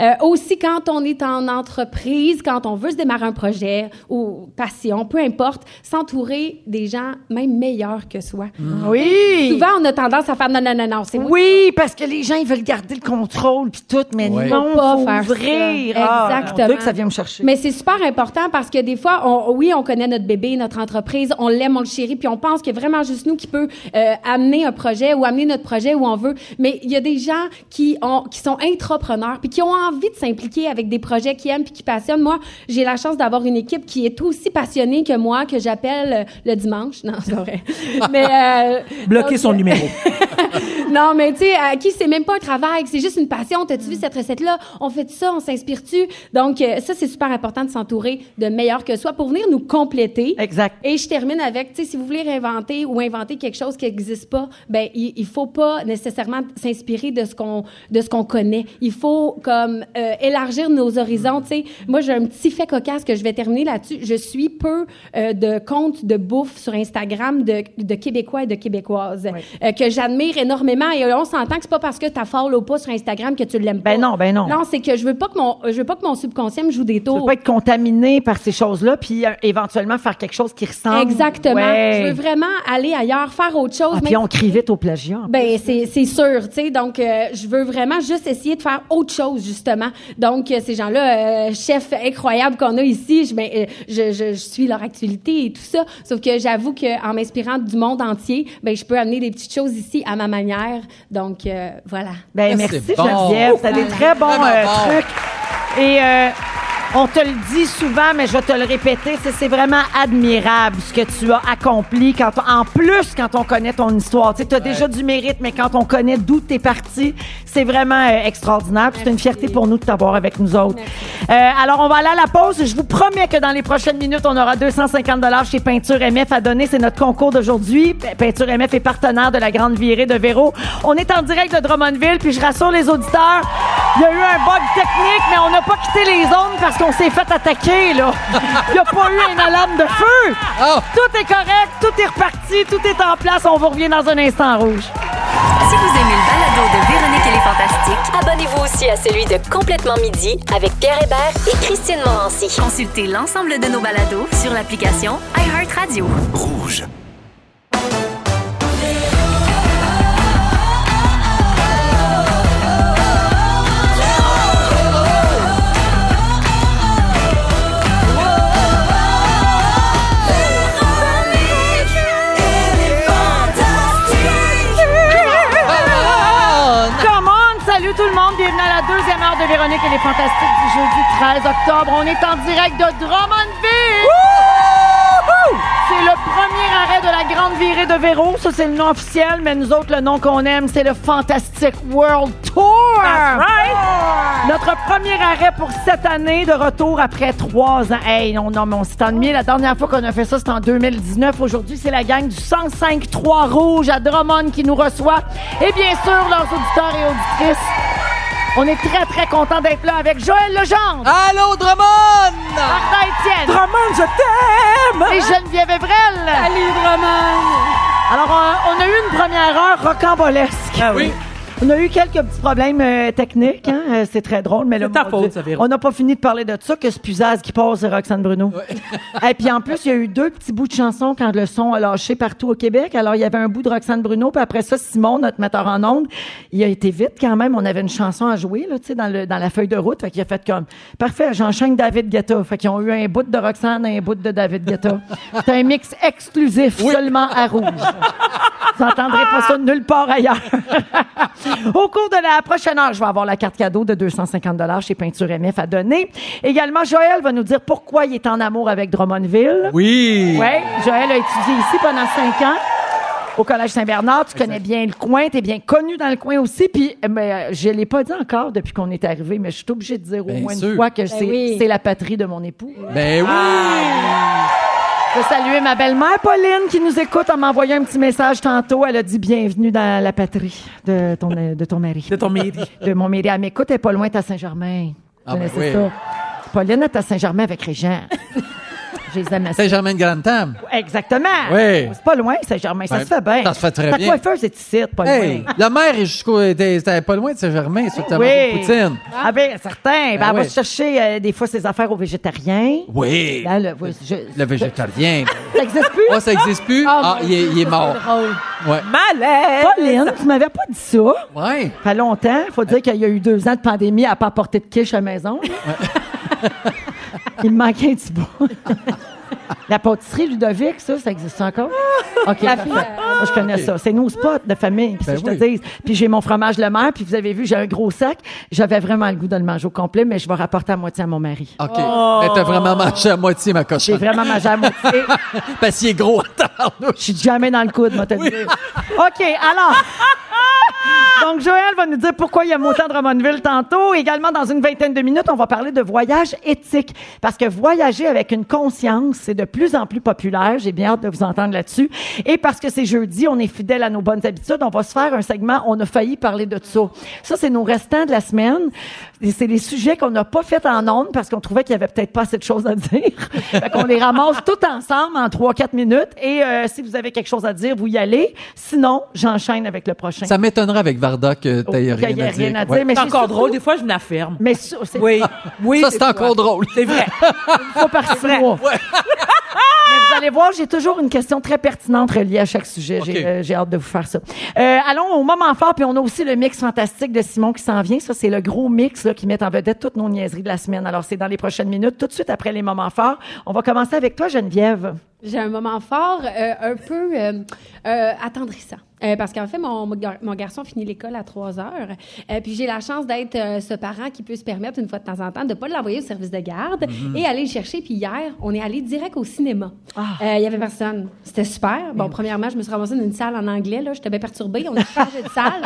Euh, aussi, quand on est en entreprise, quand on veut se démarrer un projet ou passion, peu importe, s'entourer des gens même meilleurs que soi. Oui. Souvent, on a tendance à faire non, non, non, non, c'est moi Oui, parce que les gens, ils veulent garder le contrôle puis tout, mais Ouais. non, pas faut faire ça. ouvrir. Ah, Exactement. on dirait que ça vient me chercher. Mais c'est super important parce que des fois, on, oui, on connaît notre bébé, notre entreprise, on l'aime, on le chérit, puis on pense que vraiment juste nous qui peut euh, amener un projet ou amener notre projet où on veut. Mais il y a des gens qui ont, qui sont intrapreneurs puis qui ont envie de s'impliquer avec des projets qu'ils aiment puis qui passionnent. Moi, j'ai la chance d'avoir une équipe qui est aussi passionnée que moi, que j'appelle euh, le dimanche. <laughs> Non, c'est vrai. Mais euh, Bloquer son euh, numéro. <laughs> non, mais tu sais, à qui c'est même pas un travail, c'est juste une passion. T'as-tu vu cette recette-là? On fait ça, on s'inspire-tu? Donc, ça, c'est super important de s'entourer de meilleurs que soi pour venir nous compléter. Exact. Et je termine avec, tu sais, si vous voulez réinventer ou inventer quelque chose qui n'existe pas, ben il, il faut pas nécessairement s'inspirer s'inspirer de ce qu'on de ce qu'on connaît. Il faut comme euh, élargir nos horizons. Moi j'ai un petit fait cocasse que je vais terminer là-dessus. Je suis peu euh, de comptes de bouffe sur Instagram de, de Québécois et de Québécoises euh, que j'admire énormément. Et on s'entend que c'est pas parce que tu follow pas sur Instagram que tu l'aimes pas. Ben non, ben non. Non, c'est que je veux pas que mon je veux pas que mon subconscient me joue des Tu veux tours. pas être contaminé par ces choses-là, puis éventuellement faire quelque chose qui ressemble. Exactement. Ouais. Je veux vraiment aller ailleurs, faire autre chose. Ah, puis on crie vite au plagiat. Ben c'est sûr, tu sais. Donc je veux vraiment juste essayer de faire autre chose justement. Donc euh, ces gens-là, euh, chefs incroyables qu'on a ici, je, ben, euh, je, je, je suis leur actualité et tout ça. Sauf que j'avoue que en m'inspirant du monde entier, ben je peux amener des petites choses ici à ma manière. Donc euh, voilà. Ben, Ah, merci c'est bon. Geneviève, t'as des très bons euh, trucs. Et euh, on te le dit souvent, mais je vais te le répéter, c'est, vraiment admirable ce que tu as accompli. Quand on- en plus, quand on connaît ton histoire, tu as déjà du mérite, mais quand on connaît d'où t'es parti, c'est vraiment euh, extraordinaire. C'est une fierté pour nous de t'avoir avec nous autres. Euh, alors, on va aller à la pause. Je vous promets que dans les prochaines minutes, on aura 250 dollars chez Peinture MF à donner. C'est notre concours d'aujourd'hui. Pe- Peinture MF est partenaire de la Grande Virée de Véro. On est en direct de Drummondville, puis je rassure les auditeurs, il y a eu un bug technique, mais on n'a pas quitté les zones parce qu'on s'est fait attaquer, là. Il n'y a pas eu une alarme de feu. Oh. Tout est correct, tout est reparti, tout est en place. On vous revient dans un instant rouge. Si vous aimez le balado de Véronique et les Fantastiques, Abonnez-vous aussi à celui de Complètement Midi avec Pierre Hébert et Christine Morancy. consultez l'ensemble de nos balados sur l'application iHeartRadio. Rouge. Salut tout le monde, bienvenue à la deuxième heure de Véronique et les Fantastiques du jeudi 13 octobre. On est en direct de Drummondville! C'est le premier arrêt de la Grande Virée de Véro. Ça, c'est le nom officiel, mais nous autres, le nom qu'on aime, c'est le Fantastic World Tour! Notre premier arrêt pour cette année de retour après trois ans. Hey, non, non, mais on s'est ennuyé. La dernière fois qu'on a fait ça, c'était en 2019. Aujourd'hui, c'est la gang du 105-3 Rouge à Drummond qui nous reçoit. Et bien sûr, leurs auditeurs et auditrices. On est très, très contents d'être là avec Joël Legendre, Allô, Drummond! Martin Etienne Drummond, je t'aime! et Geneviève Evrel. Salut Drummond. Alors, on, on a eu une première heure rocambolesque. Ah oui. On a eu quelques petits problèmes euh, techniques. Hein? Euh, c'est très drôle, mais là, C'est ta mon faute, Dieu, ça, Véro. on n'a pas fini de parler de ça, que ce puisage qui passe, c'est Roxane Bruno. <laughs> Et puis en plus, il y a eu deux petits bouts de chansons quand le son a lâché partout au Québec. Alors, il y avait un bout de Roxane Bruno, puis après ça, Simon, notre metteur en ondes, il a été vite quand même. On avait une chanson à jouer là, tu sais, dans, le, dans la feuille de route. Fait qu'il a fait comme, parfait, j'enchaîne David Guetta. Fait qu'ils ont eu un bout de Roxane et un bout de David Guetta. <laughs> C'est un mix exclusif seulement à rouge. Vous n'entendrez pas ça nulle part ailleurs. <laughs> Au cours de la prochaine heure, je vais avoir la carte cadeau de 250 chez Peinture MF à donner. Également, Joël va nous dire pourquoi il est en amour avec Drummondville. Oui. Oui, Joël a étudié ici pendant cinq ans. Au Collège Saint-Bernard, tu connais bien le coin, tu es bien connu dans le coin aussi. Puis, mais, euh, je ne l'ai pas dit encore depuis qu'on est arrivé, mais je suis obligée de dire au Bien moins sûr. une fois que c'est oui. c'est la patrie de mon époux. Ben oui! Je veux saluer ma belle-mère, Pauline, qui nous écoute en m'envoyant un petit message tantôt. Elle a dit bienvenue dans la patrie de ton, de ton mari. De ton mairie. De mon mairie. Elle m'écoute, elle est pas loin, t'es à Saint-Germain. Ah, ben oui. ça? Pauline est à Saint-Germain avec Régent. Je les aime assez. Saint-Germain-de-Grand-Tam. Exactement. Oui. C'est pas loin, Saint-Germain. Ça Ben, se fait bien. ça se fait très Ta bien. coiffeuse est ici, pas Hey, loin. la mère est jusqu'au. était- C'était pas loin de Saint-Germain, sur ta Oui. poutine. Ah, bien, certain. Ben, Ben elle va oui. chercher euh, des fois ses affaires aux végétariens. Oui. Là, le, je- Le végétarien. <laughs> ça existe plus? Ah, ça existe plus? Ah, il est, il est mort. Ouais. Malaise! Pauline, tu m'avais pas dit ça. Ouais. Ça fait longtemps. faut dire qu'il y a eu deux ans de pandémie à pas porter de quiche à la maison. <laughs> Il me manquait un petit bout. <laughs> La pâtisserie Ludovic, ça, ça existe encore? OK, La parfait. Ça, je connais ça. C'est nos spots de famille, puis ça, Ben je te oui. dis. Puis j'ai mon fromage le maire, puis vous avez vu, j'ai un gros sac. J'avais vraiment le goût de le manger au complet, mais je vais rapporter à moitié à mon mari. OK. Mais t'as vraiment mangé à moitié, ma J'ai cochonne. vraiment mangé à moitié. <laughs> Parce qu'il est gros. Je suis jamais dans le coude, moi, dire. OK, alors. <laughs> Donc, Joël va nous dire pourquoi il y a autant de Drummondville tantôt. Également, dans une vingtaine de minutes, on va parler de voyage éthique. Parce que voyager avec une conscience, c'est de plus en plus populaire. J'ai bien hâte de vous entendre là-dessus. Et parce que c'est jeudi, on est fidèle à nos bonnes habitudes. On va se faire un segment On a failli parler de ça. Ça, c'est nos restants de la semaine. Et c'est des sujets qu'on n'a pas fait en ondes parce qu'on trouvait qu'il y avait peut-être pas assez de choses à <laughs> dire. fait qu'on les ramasse tout ensemble en 3-4 minutes. Et euh, si vous avez quelque chose à dire, vous y allez. Sinon, j'enchaîne avec le prochain. Ça m'étonnerait avec Varda que tu Qu'il y rien, à rien dire. à Ouais. dire. Mais C'est encore surtout- drôle, des fois, je me la ferme. Mais ça, c'est Oui, oui. Ça, c'est encore drôle. C'est vrai. une fois par six mois. Mais vous allez voir, j'ai toujours une question très pertinente reliée à chaque sujet. J'ai euh, j'ai hâte de vous faire ça. Euh, allons au moment fort, puis on a aussi le mix fantastique de Simon qui s'en vient. Ça, c'est le gros mix là, qui met en vedette toutes nos niaiseries de la semaine. Alors, c'est dans les prochaines minutes, tout de suite après les moments forts. On va commencer avec toi, Geneviève. J'ai un moment fort, euh, un peu euh, euh, attendrissant. Euh, parce qu'en fait, mon, mon gar- mon garçon finit l'école à 3 heures. Euh, puis j'ai la chance d'être ce parent qui peut se permettre, une fois de temps en temps, de ne pas l'envoyer au service de garde et aller le chercher. Puis hier, on est allé direct au cinéma. Euh, Il y avait personne. C'était super. Bon, premièrement, je me suis ramassée dans une salle en anglais. Là. J'étais bien perturbée. On a changé de salle.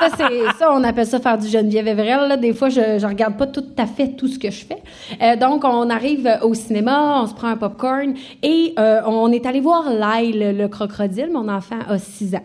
Ça, c'est ça, on appelle ça faire du Geneviève Everell. Là. Des fois, je ne regarde pas tout à fait tout ce que je fais. Donc, on arrive au cinéma, on se prend un popcorn et on est allé voir Lyle, le crocodile. Mon enfant a 6 ans.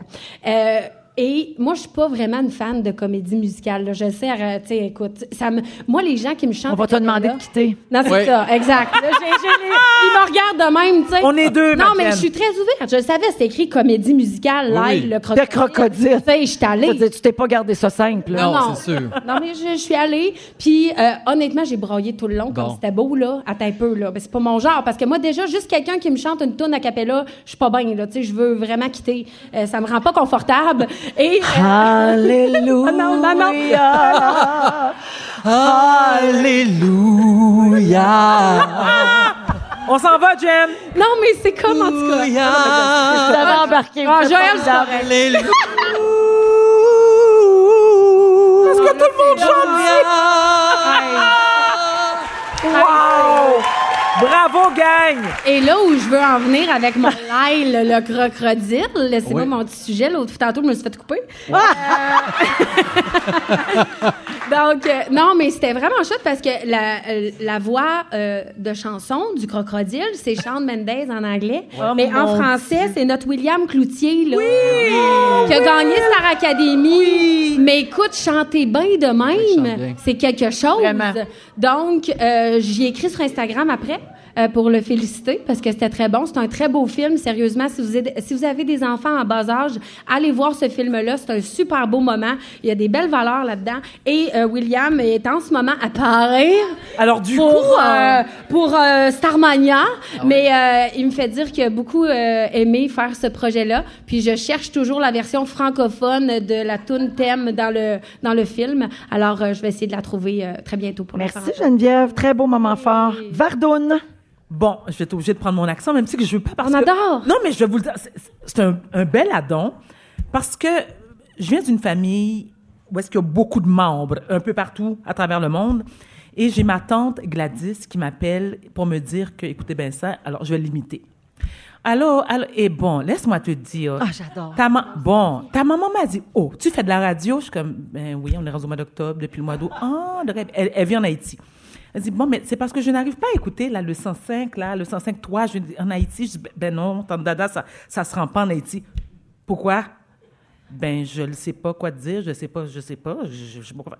Et moi, je suis pas vraiment une fan de comédie musicale. là. Je sais, euh, tu sais, écoute, ça me, moi, les gens qui me chantent. On va te demander de quitter. non, c'est ça, exact. Là, j'ai- j'ai les- ils me regardent de même, tu sais. On est deux, Non, mais je suis très ouverte. Je le savais, c'était écrit comédie musicale, live, oui. le crocodile. De crocodile. Tu sais, je suis allée. Dire, Tu t'es pas gardé ça simple. là. Non, c'est sûr. Non, mais je, suis allée. Puis, euh, honnêtement, j'ai broyé tout le long. Comme Bon. c'était beau, là. Attends un peu, là. Mais c'est pas mon genre. Parce que moi, déjà, juste quelqu'un qui me chante une tune a cappella, je suis pas bien, là. Tu sais, je veux vraiment quitter. Euh, ça me rend pas confortable. Et. Alléluia. non, non, non. Alléluia. On s'en va, Jen. non, mais c'est comme, en tout cas. Je t'avais embarqué. Ah, Joël, c'est. Alléluia. Est-ce que tout le monde chante? Wow! Bravo, gang! Et là où je veux en venir avec mon Lyle, le crocodile, laissez-moi Oui. mon petit sujet. L'autre tantôt, je me suis fait couper. Euh, <laughs> Donc, euh, non, mais c'était vraiment chouette parce que la, euh, la voix euh, de chanson du crocodile, c'est Shawn Mendes en anglais. mais en français, c'est notre William Cloutier, là. Qui a gagné Star Academy. Mais écoute, chanter bien de même, c'est quelque chose. Vraiment. Donc, euh, j'y ai écrit sur Instagram après. Euh, pour le féliciter parce que c'était très bon. C'est un très beau film. Sérieusement, si vous, êtes- si vous avez des enfants en bas âge, allez voir ce film-là. C'est un super beau moment. Il y a des belles valeurs là-dedans. Et euh, William est en ce moment à Paris Alors, du pour, coup, euh, pour euh, Starmania. Mais euh, il me fait dire qu'il a beaucoup euh, aimé faire ce projet-là. Puis je cherche toujours la version francophone de la tune thème dans le, dans le film. Alors, euh, je vais essayer de la trouver euh, très bientôt pour la Merci. Geneviève. Très beau moment fort. Vardoun. Bon, je vais être obligée de prendre mon accent, même si que je veux pas parce On que- adore. Non, mais je vais vous le dire, c'est- un, un bel addon parce que je viens d'une famille où est-ce qu'il y a beaucoup de membres un peu partout à travers le monde. Et j'ai ma tante Gladys qui m'appelle pour me dire que, écoutez bien ça, alors je vais l'imiter. Alors, alors, et bon, laisse-moi te dire. Ah, j'adore. Ta ma- bon, ta maman m'a dit, oh, tu fais de la radio? Je suis comme, ben oui, on est rendu au mois d'octobre, depuis le mois d'août. Ah, rêve. elle, elle vit en Haïti. Elle dit, bon, mais c'est parce que je n'arrive pas à écouter, là, le 105, là, le 105, toi, je, en Haïti. Je dis, ben, ben non, tante Dada, ça, ça se rend pas en Haïti. Pourquoi? Ben, je ne sais pas quoi te dire, je sais pas, je sais pas, je, je, je sais pas faire.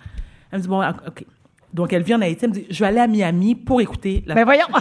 Elle me dit, bon, OK. Donc, elle vit en Haïti, elle me dit, je vais aller à Miami pour écouter la... Ben voyons. <laughs>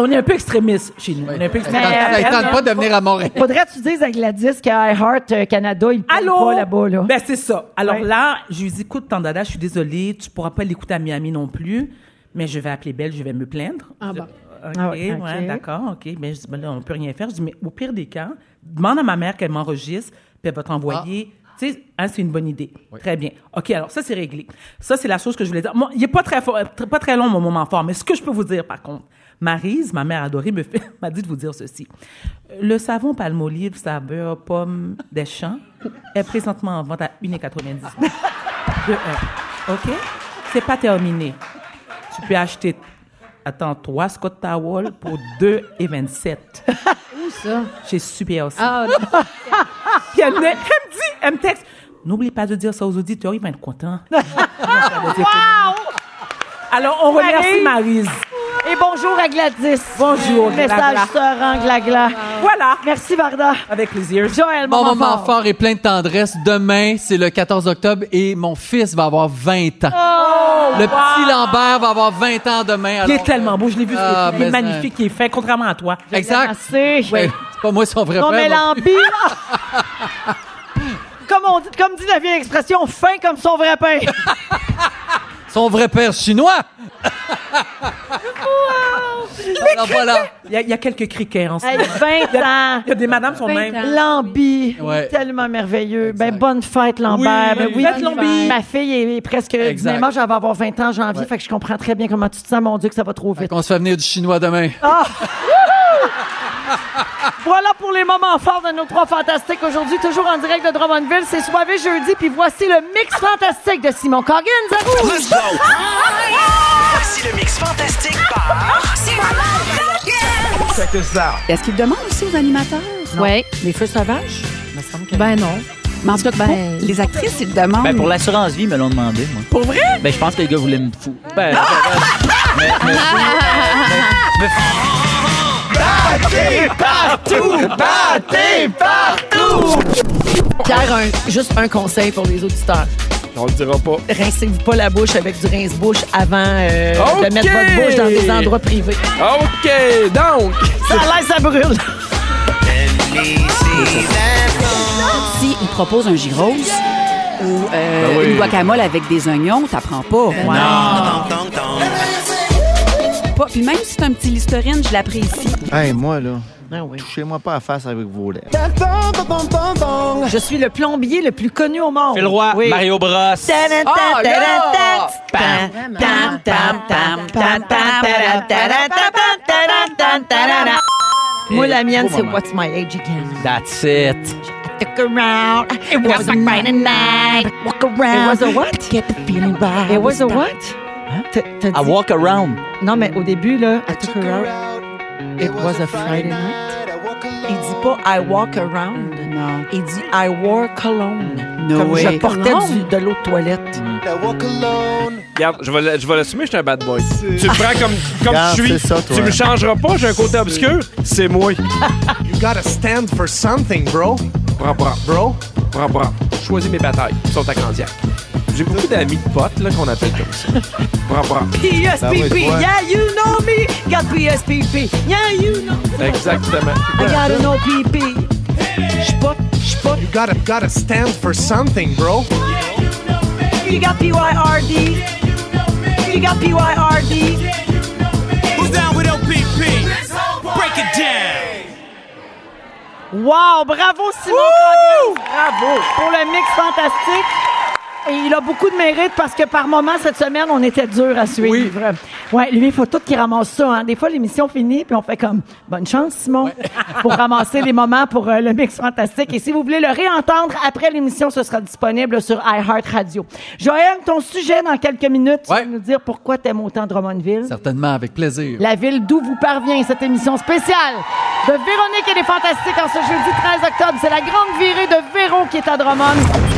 On est un peu extrémiste chez nous. On est un peu extrémiste. Mais, euh, tente pas de venir à Montréal. Faudrait que tu dises à Gladys qu'à iHeart euh, Canada, il parle Allô? pas là-bas. Là. Ben, c'est ça. Alors Ouais. là, je lui dis, écoute, Tandada, je suis désolée, tu pourras pas l'écouter à Miami non plus, mais je vais appeler Belle, je vais me plaindre. Ah bon. OK, Ah ouais, ouais, ok. d'accord, OK. Ben, je dis, ben là, on peut rien faire. Je dis, mais au pire des cas, demande à ma mère qu'elle m'enregistre, puis elle va t'envoyer. Tu sais, hein, c'est une bonne idée. Très bien. OK, alors ça, c'est réglé. Ça, c'est la chose que je voulais dire. Moi, il n'est pas très, fort- tr- pas très long, mon moment fort, mais ce que je peux vous dire, par contre, Marise, ma mère adorée, me fait- <laughs> m'a dit de vous dire ceci. Le savon palmolive saveur pomme des champs est présentement en vente à 1,99 de un. OK? C'est pas terminé. Tu peux acheter, attends, trois Scott Towel pour 2,27 Où ça? chez Super aussi. Ah, <laughs> Puis elle, me- elle me dit, elle me texte, N'oublie pas de dire ça aux auditeurs, ils vont être contents. <laughs> Alors, on remercie Maryse. Et bonjour à Gladys. Bonjour, message Glagla. se rend, Glagla. Voilà. Merci, Varda. Avec plaisir. Joël, Mon moment, moment fort. fort et plein de tendresse. Demain, c'est le 14 octobre et mon fils va avoir 20 ans. le petit Lambert va avoir 20 ans demain. Il est alors- tellement beau, je l'ai vu, Ah, il est mais magnifique, il est fait, contrairement à toi. Exact. C'est pas moi son vrai Non, mais l'ambi. comme, on dit, comme dit la vieille expression, fin comme son vrai pain. <laughs> Son vrai père chinois. Alors voilà. Il y a, il y a quelques criquets en ce Hey, moment. 20 ans. Il y a des madames qui sont 20 même. ans. Lambi, Ouais. tellement merveilleux. Ben, bonne fête, Lambert. Oui, Ben oui, fête, Lambi. Ma fille est, est presque du Exact. même âge, elle va avoir 20 ans en janvier, Ouais. fait que je comprends très bien comment tu te sens. Mon Dieu, que ça va trop vite. On se fait venir du chinois demain. Ah! <laughs> Voilà pour les moments forts de nos trois fantastiques aujourd'hui, toujours en direct de Drummondville. C'est soirée jeudi, puis voici le mix fantastique de Simon Coggins. À vous! Let's go! Voici le mix fantastique par... Check this out. Est-ce qu'il demande aussi aux animateurs? Oui. Les feux sauvages? Ben non. Mais en tout cas, Ben- les actrices, ils demandent. Ben, pour l'assurance vie, ils me l'ont demandé, moi. Pour vrai? Ben, je pense que les gars voulaient me fou. Ben, mais, mais, mais- Pierre, un- juste un conseil pour les auditeurs. On le dira pas. Rincez-vous pas la bouche avec du rince-bouche avant euh, OK. de mettre votre bouche dans des endroits privés. OK, donc. Ça a l'air, ça brûle. Si ils proposent un gyros ou euh, Ben oui. une guacamole avec des oignons, t'apprends pas. Pas. Puis même si c'est un petit listerine, je l'apprécie. Hey, moi, là, Ah oui. touchez-moi pas à face avec vos lèvres. Je suis le plombier le plus connu au monde. Phil Roy, Oui. Mario Bros. Là! Moi, la mienne, c'est What's My Age Again. That's it. Look around. It was a Friday night. Walk around. It was a what? Get the feeling right. It was a what? I dit- walk around. Non, mais au début, là, I took her out. It was a Friday night. Il dit pas I walk around. Non. Il dit I wore cologne. No Comme way. je portais Cologne? du- de l'eau de toilette. Regarde, je vais, le- je vais l'assumer, je suis un bad boy. tu le prends comme, comme Regarde, je suis. c'est ça, toi. tu me changeras pas, j'ai un côté obscur, c'est moi. You gotta stand for something, bro. Bra, bra, bro. Bra. Je choisis mes batailles. Ils sont à Candiac. J'ai beaucoup d'amis de potes là, qu'on appelle comme ça. Bra, bra. PSPP, Ben yeah, you know me. Got PSPP, yeah, you know. Exactement. I gotta know PP. J'pot, j'pot. You gotta gotta stand for something, bro. You got PYRD. You got PYRD. Who's down with OPP? Break it down. Wow, bravo Simon. Bravo pour le mix fantastique. Et il a beaucoup de mérite parce que par moments, cette semaine, on était dur à suivre. Ouais, lui, il faut tout qu'il ramasse ça. Hein. Des fois, l'émission finit, puis on fait comme bonne chance, Simon, <laughs> pour ramasser les moments pour euh, le mix fantastique. Et si vous voulez le réentendre après l'émission, ce sera disponible sur iHeart Radio. Joël, ton sujet dans quelques minutes, tu Ouais. vas nous dire pourquoi t'aimes autant Drummondville? Certainement, avec plaisir. La ville d'où vous parvient cette émission spéciale de Véronique et les Fantastiques en ce jeudi 13 octobre. C'est la grande virée de Véro qui est à Drummond.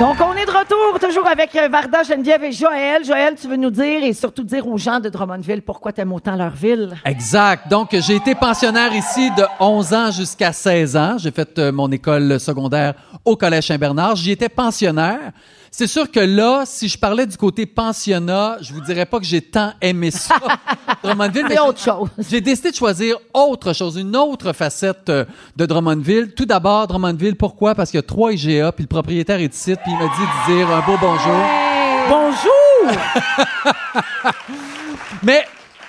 Donc, on est de retour, toujours avec euh, Varda, Geneviève et Joël. Joël, tu veux nous dire et surtout dire aux gens de Drummondville pourquoi t'aimes autant leur ville? Exact. Donc, j'ai été pensionnaire ici de 11 ans jusqu'à 16 ans. J'ai fait euh, mon école secondaire au Collège Saint-Bernard. J'y étais pensionnaire. C'est sûr que là, si je parlais du côté pensionnat, je vous dirais pas que j'ai tant aimé ça. <laughs> Drummondville, mais autre chose. j'ai décidé de choisir autre chose, une autre facette euh, de Drummondville. Tout d'abord, Drummondville, pourquoi? Parce qu'il y a trois IGA, puis le propriétaire est ici, puis il m'a dit de dire un beau bonjour. Bonjour! <laughs> Mais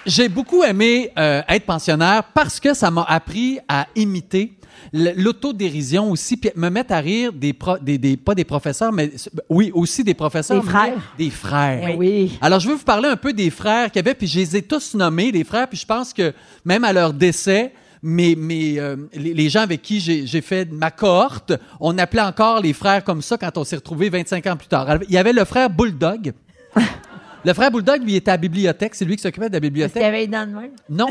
j'ai beaucoup aimé euh, être pensionnaire parce que ça m'a appris à imiter l'autodérision aussi, puis me mettre à rire des, pro- des, des pas des professeurs, mais oui, aussi des professeurs. Des frères. Des frères. Eh oui. Alors, je veux vous parler un peu des frères qu'il y avait, puis je les ai tous nommés, les frères, puis je pense que même à leur décès, mes, mes, euh, les, les gens avec qui j'ai fait ma cohorte, on appelait encore les frères comme ça quand on s'est retrouvés 25 ans plus tard. Il y avait le frère Bulldog. Le frère Bulldog, lui, était à la bibliothèque. C'est lui qui s'occupait de la Parce qu'il bibliothèque. avait les dents de même. Non,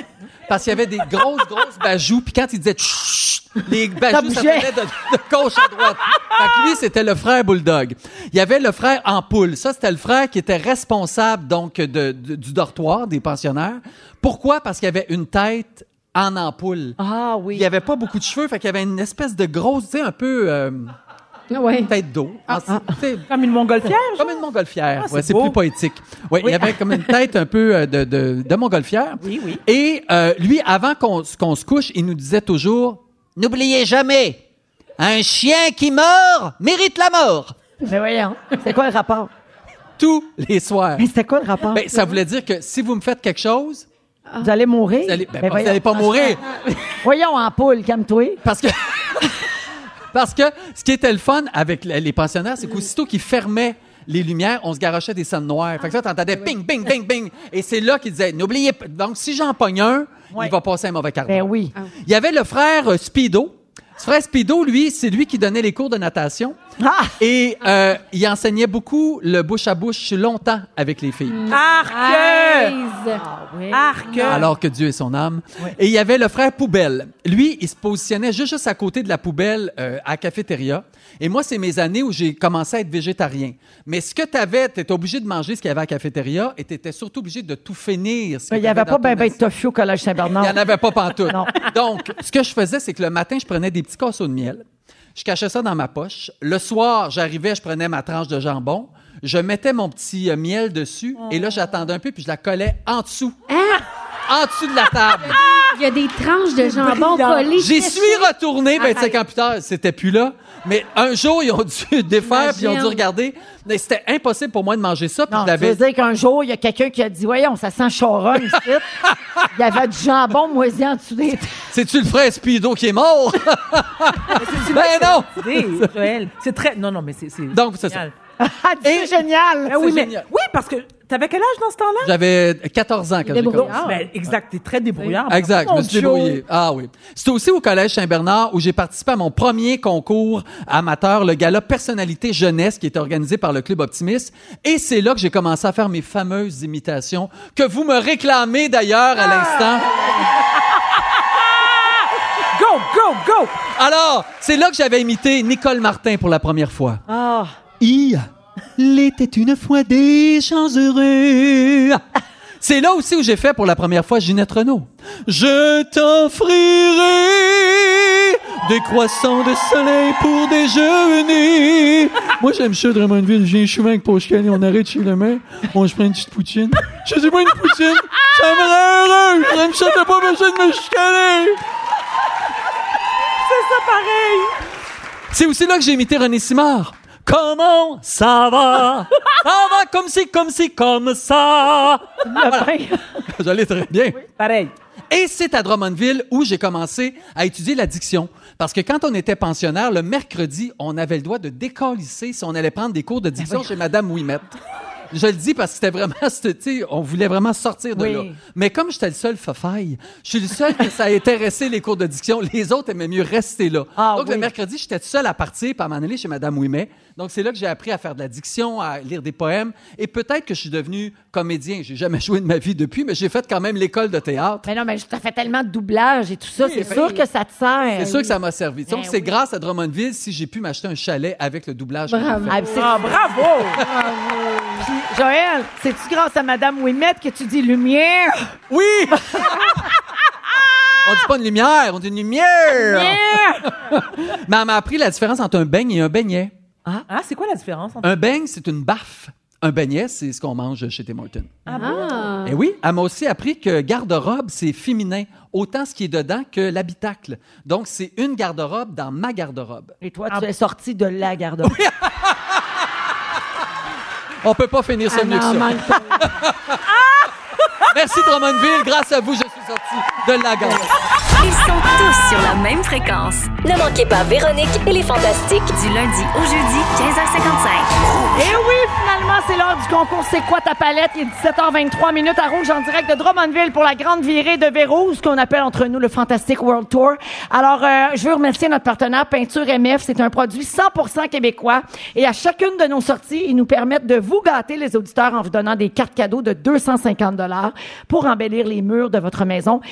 parce qu'il y avait des grosses, grosses bajous. Puis quand il disait Chut les bajous, ça venait de, de gauche à droite. Fait que lui, c'était le frère Bulldog. Il y avait le frère Ampoule. Ça, c'était le frère qui était responsable donc de, de- du dortoir des pensionnaires. Pourquoi? Parce qu'il avait une tête en ampoule. Ah oui. Il n'y avait pas beaucoup de cheveux, fait qu'il y avait une espèce de grosse, tu sais, un peu euh, tête d'eau. En- tu sais, Comme une montgolfière? comme une montgolfière. Ah, c'est ouais, c'est plus poétique. Ouais, Il y avait comme une tête un peu euh, de, de, de montgolfière. Oui, oui. Et euh, lui, avant qu'on qu'on se couche, il nous disait toujours N'oubliez jamais, un chien qui meurt mérite la mort. Mais voyons, c'est quoi le rapport? Tous les soirs. Mais c'était quoi le rapport? Ben, ça voulait dire que si vous me faites quelque chose, Vous allez mourir? vous allez, ben, Ben pas- vous voyons. allez pas mourir. <laughs> Voyons, en poule, calme-toi. Parce que, <laughs> parce que ce qui était le fun avec les pensionnaires, c'est qu'aussitôt qu'ils fermaient les lumières, on se garochait des scènes noires. Fait que ça, t'entendais ping, ping, ping, ping. Et c'est là qu'ils disaient, n'oubliez pas. Donc, si j'en pogne un, il va passer un mauvais quart d'heure. Ben oui. Il y avait le frère euh, Speedo. Ce frère Speedo, lui, c'est lui qui donnait les cours de natation. Ah! Et euh, il enseignait beaucoup le bouche à bouche longtemps avec les filles. Arc! Aise. Arc! Alors que Dieu est son âme. Et il y avait le frère Poubelle. Lui, il se positionnait juste, juste à côté de la poubelle euh, à la cafétéria. Et moi, c'est mes années où j'ai commencé à être végétarien. Mais ce que tu avais, tu étais obligé de manger ce qu'il y avait à la cafétéria et tu étais surtout obligé de tout finir. ce que Il n'y avait pas ben ben de tofu au Collège Saint-Bernard. Il n'y en avait pas pantoute. Non. Donc, ce que je faisais, c'est que le matin, je prenais des petits casseaux de miel. Je cachais ça dans ma poche. Le soir, j'arrivais, je prenais ma tranche de jambon. Je mettais mon petit euh, miel dessus. Et là, j'attendais un peu, puis je la collais en dessous. En dessous de la table. Il y a des tranches de jambon collées. J'y suis retourné 25 ans plus tard. C'était plus là. Mais un jour, ils ont dû <laughs> défaire, puis ils ont dû regarder. Mais c'était impossible pour moi de manger ça. Puis Non, veux l'avais. dire qu'un jour, il y a quelqu'un qui a dit, voyons, ça sent ici. <laughs> Il y avait du jambon moisi en dessous des... C'est-tu le frère Speedo qui est mort? <laughs> ben non! C'est très. Non, non, mais c'est. c'est Donc, c'est ça. Ah, <laughs> c'est génial! Ah oui, C'est mais. génial. Oui, parce que. T'avais quel âge dans ce temps-là? J'avais 14 ans quand j'ai Débrouillard. commencé. Ben, exact, t'es très débrouillard. Exact, je me suis débrouillé. Ah oui. C'était aussi au Collège Saint-Bernard où j'ai participé à mon premier concours amateur, le gala Personnalité Jeunesse qui était organisé par le Club Optimiste. Et c'est là que j'ai commencé à faire mes fameuses imitations que vous me réclamez d'ailleurs à l'instant. Go, go, go! Alors, c'est là que j'avais imité Nicole Martin pour la première fois. Ah, Il était une fois des gens heureux. C'est là aussi où j'ai fait pour la première fois Ginette Renault. Je t'offrirai des croissants de soleil pour déjeuner. Moi, j'aime ça, Drummondville. Je viens souvent avec Paul Chicané. On arrête chez le maire. On se prend une petite poutine. Je sais pas une poutine. Ça me rend heureux. J'aime ça, t'as pas besoin de me chicaner. C'est ça pareil! C'est aussi là que j'ai imité René Simard. Comment ça va? <laughs> ça va comme si, comme si, comme ça. J'allais très bien. Pareil. Et c'est à Drummondville où j'ai commencé à étudier l'addiction. Parce que quand on était pensionnaire, le mercredi, on avait le droit de décalisser si on allait prendre des cours de diction chez Madame Ouimette. Je le dis parce que c'était vraiment, <laughs> tu sais, on voulait vraiment sortir de Oui. là. Mais comme j'étais le seul fafaille, je suis le seul que ça a intéressé les cours de diction. Les autres aimaient mieux rester là. Ah Donc, le mercredi, j'étais seul à partir, à m'en aller chez Madame Ouimet. Donc, c'est là que j'ai appris à faire de la diction, à lire des poèmes. Et peut-être que je suis devenu comédien. J'ai jamais joué de ma vie depuis, mais j'ai fait quand même l'école de théâtre. mais non, mais tu as fait tellement de doublage et tout ça, Oui, c'est sûr oui. que ça te sert. C'est sûr que ça m'a servi. Donc, Ben c'est grâce à Drummondville si j'ai pu m'acheter un chalet avec le doublage. que j'ai Bravo. fait. Ah, c'est- Ah, bravo! Puis, Joël, c'est-tu grâce à Madame Ouimette que tu dis lumière? Oui! <laughs> on dit pas une lumière, on dit une lumière! <laughs> Mais elle m'a appris la différence entre un beigne et un beignet. Ah, c'est quoi la différence entre. Un beigne, c'est une baffe. Un beignet, c'est ce qu'on mange chez Tim Hortons. Ah. Et oui, elle m'a aussi appris que garde-robe, c'est féminin, autant ce qui est dedans que l'habitacle. Donc, c'est une garde-robe dans ma garde-robe. Et toi, tu es sorti de la garde-robe. <laughs> On peut pas finir ça Ah mieux que ça. <laughs> Merci Drummondville, grâce à vous, je suis sorti de la garde Ils sont tous sur la même fréquence. Ne manquez pas Véronique et les Fantastiques. Du lundi au jeudi, 15h55. Eh oui, finalement, c'est l'heure du concours C'est quoi ta palette? Il est 17h23 minutes à Rouge en direct de Drummondville pour la grande virée de Véro, ce qu'on appelle entre nous le Fantastic World Tour. Alors, euh, je veux remercier notre partenaire Peinture MF. C'est un produit 100% québécois. Et à chacune de nos sorties, ils nous permettent de vous gâter, les auditeurs, en vous donnant des cartes cadeaux de 250 pour embellir les murs de votre maison.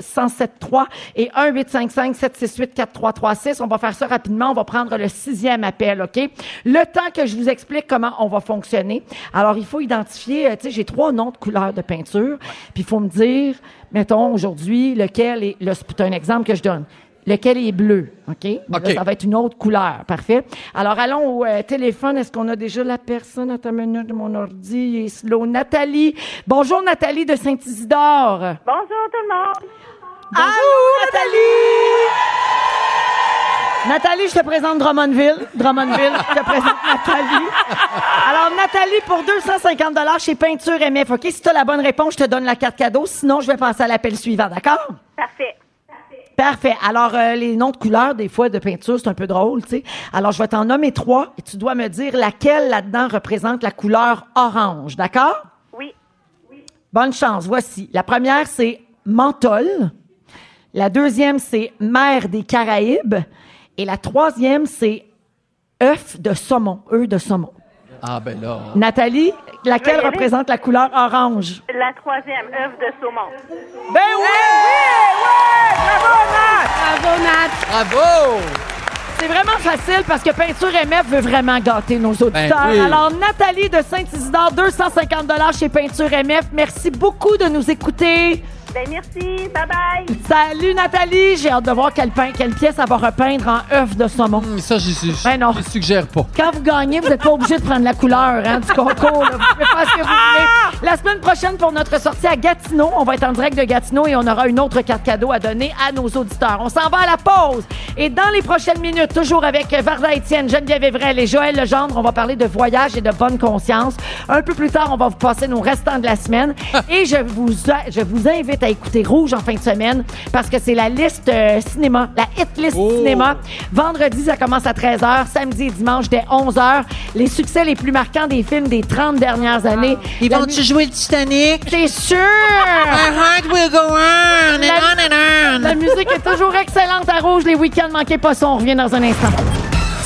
514-790-1073 et 1-855-768-4336. On va faire ça rapidement. On va prendre le sixième appel, OK? Le temps que je vous explique comment on va fonctionner. Alors, il faut identifier, euh, tu sais, j'ai trois noms de couleurs de peinture, puis il faut me dire, mettons, aujourd'hui, lequel est, c'est un exemple que je donne. Lequel est bleu, OK? Mais là, OK. ça va être une autre couleur, parfait. Alors, allons au euh, téléphone. Est-ce qu'on a déjà la personne? Attends une minute, mon ordi il est slow. Nathalie. Bonjour, Nathalie de Saint-Isidore. Bonjour tout le monde. Bonjour, Nathalie! Nathalie, je te présente Drummondville. Drummondville, je te présente Nathalie. Alors, Nathalie, pour 250 chez Peinture MF, OK? Si tu as la bonne réponse, je te donne la carte cadeau. Sinon, je vais passer à l'appel suivant, d'accord? Parfait. Parfait. Alors, euh, les noms de couleurs, des fois, de peinture, c'est un peu drôle, tu sais. Alors, je vais t'en nommer trois et tu dois me dire laquelle là-dedans représente la couleur orange, d'accord? Oui. Bonne chance. Voici. La première, c'est Menthol. La deuxième, c'est Mer des Caraïbes. Et la troisième, c'est œuf de saumon. œuf de saumon. Ah, ben là. Nathalie, laquelle représente la couleur orange? La troisième œuvre de saumon. Ben oui! Bravo, Nat. Bravo! C'est vraiment facile parce que Peinture MF veut vraiment gâter nos auditeurs. Ben oui. Alors, Nathalie de Saint-Isidore, 250 chez Peinture MF. Merci beaucoup de nous écouter. Ben merci. Bye bye. Salut Nathalie, j'ai hâte de voir quelle, pein- quelle pièce elle va repeindre en œuf de saumon. Hum, Ça, j'y suis- Ben non. suggère pas. Quand vous gagnez, vous n'êtes pas obligé de prendre la couleur hein, du concours. là. Vous pouvez faire ce que vous voulez. La semaine prochaine, pour notre sortie à Gatineau, on va être en direct de Gatineau et on aura une autre carte cadeau à donner à nos auditeurs. On s'en va à la pause. Et dans les prochaines minutes, toujours avec Varda Étienne, Geneviève Evrel et Joël Legendre, on va parler de voyage et de bonne conscience. Un peu plus tard, on va vous passer nos restants de la semaine. et je vous, je vous invite à écouter Rouge en fin de semaine parce que c'est la liste euh, cinéma, la hit list cinéma. Vendredi, ça commence à 13h. Samedi et dimanche, dès 11h. Les succès les plus marquants des films des 30 dernières années. Ils vont-tu jouer le Titanic? C'est sûr! My heart will go on and La- on and on. La musique est toujours excellente à Rouge. Les week-ends, manquez pas ça. On revient dans un instant.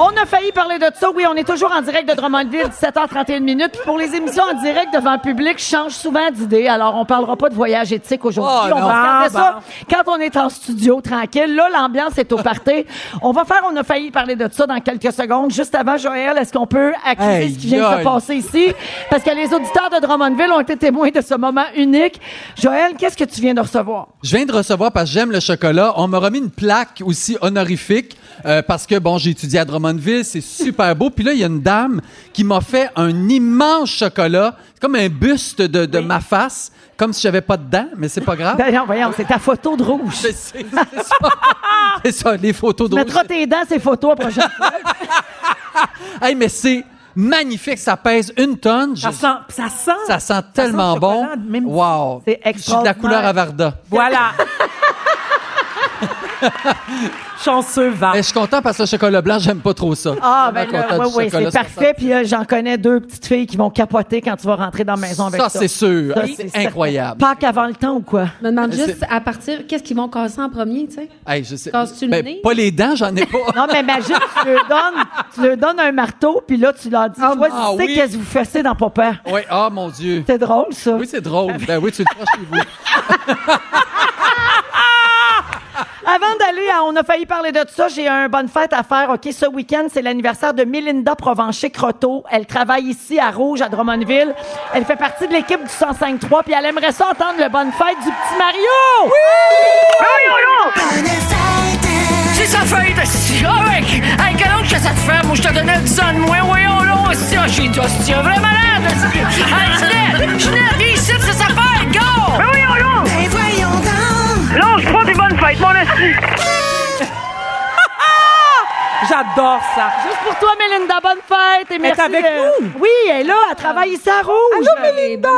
On a failli parler de ça. Oui, on est toujours en direct de Drummondville, 17h31 minutes. Puis Pour les émissions en direct devant le public, je change souvent d'idée. Alors, on parlera pas de voyage éthique aujourd'hui. Oh, on non. va regarder Ah, ça quand on est en studio, tranquille. Là, l'ambiance est au party. On va faire, on a failli parler de ça dans quelques secondes. Juste avant, Joël, est-ce qu'on peut accuser Hey, ce qui vient de se passer ici? Parce que les auditeurs de Drummondville ont été témoins de ce moment unique. Joël, qu'est-ce que tu viens de recevoir? Je viens de recevoir, parce que j'aime le chocolat, on m'a remis une plaque aussi honorifique euh, parce que, bon, j'ai étudié à Drummondville, c'est super beau. Puis là, il y a une dame qui m'a fait un immense chocolat, comme un buste de, de ma face, comme si j'avais pas de dents, mais c'est pas grave. Ben non, voyons, c'est ta photo de rouge. <laughs> C'est ça. Les photos de mettras tes dents, ces photos, prochaine. <laughs> Hey, mais c'est magnifique, ça pèse une tonne. Ça sent, ça sent. ça sent tellement le bon. même- Wow. C'est J'ai de la extraordinaire. couleur à Varda. Voilà. <laughs> <laughs> Chanceux va. Mais je suis content parce que le chocolat blanc, j'aime pas trop ça. Ah, ben là, oui, chocolat c'est parfait. Puis euh, j'en connais deux petites filles qui vont capoter quand tu vas rentrer dans la maison avec ça. Ça, c'est sûr. Ça, c'est incroyable. Pâques avant le temps ou quoi? Je me demande C'est- juste à partir, qu'est-ce qu'ils vont casser en premier, tu sais? Hey, je sais. Casses-tu le Ben, nez? pas les dents, j'en ai pas. <laughs> Non, mais imagine, tu leur donnes, tu leur donnes un marteau, puis là, tu leur dis, Ah, choisissez ah oui. qu'est-ce que vous faites dans papa. Oui, ah mon Dieu. C'est drôle, ça. Oui, c'est drôle. Ben oui, tu le feras chez vous. <laughs> Avant d'aller à On a failli parler de ça, j'ai un bonne fête à faire. OK, ce week-end, c'est l'anniversaire de Mélinda Provencher-Croteau. Elle travaille ici à Rouge, à Drummondville. Elle fait partie de l'équipe du 105.3, puis elle aimerait ça entendre le bonne fête du petit Mario! Oui! C'est sa fête, si. Ah ouais! Hey, quel âge que ça te fait? Moi, je te donnais 10 ans de moins. Voyons, là, aussi. Ah, j'ai dit, hostie, un vrai malade. Hey, Ginette! Ginette, viens ici, c'est sa fête, go! Mais voyons, là! Ben, voyons donc! Lâche pas tes J'adore ça. Juste pour toi, Mélinda, bonne fête et Elle est merci. avec de- nous. Oui, elle est là, elle travaille ici à Rouge. Allô, Mélinda.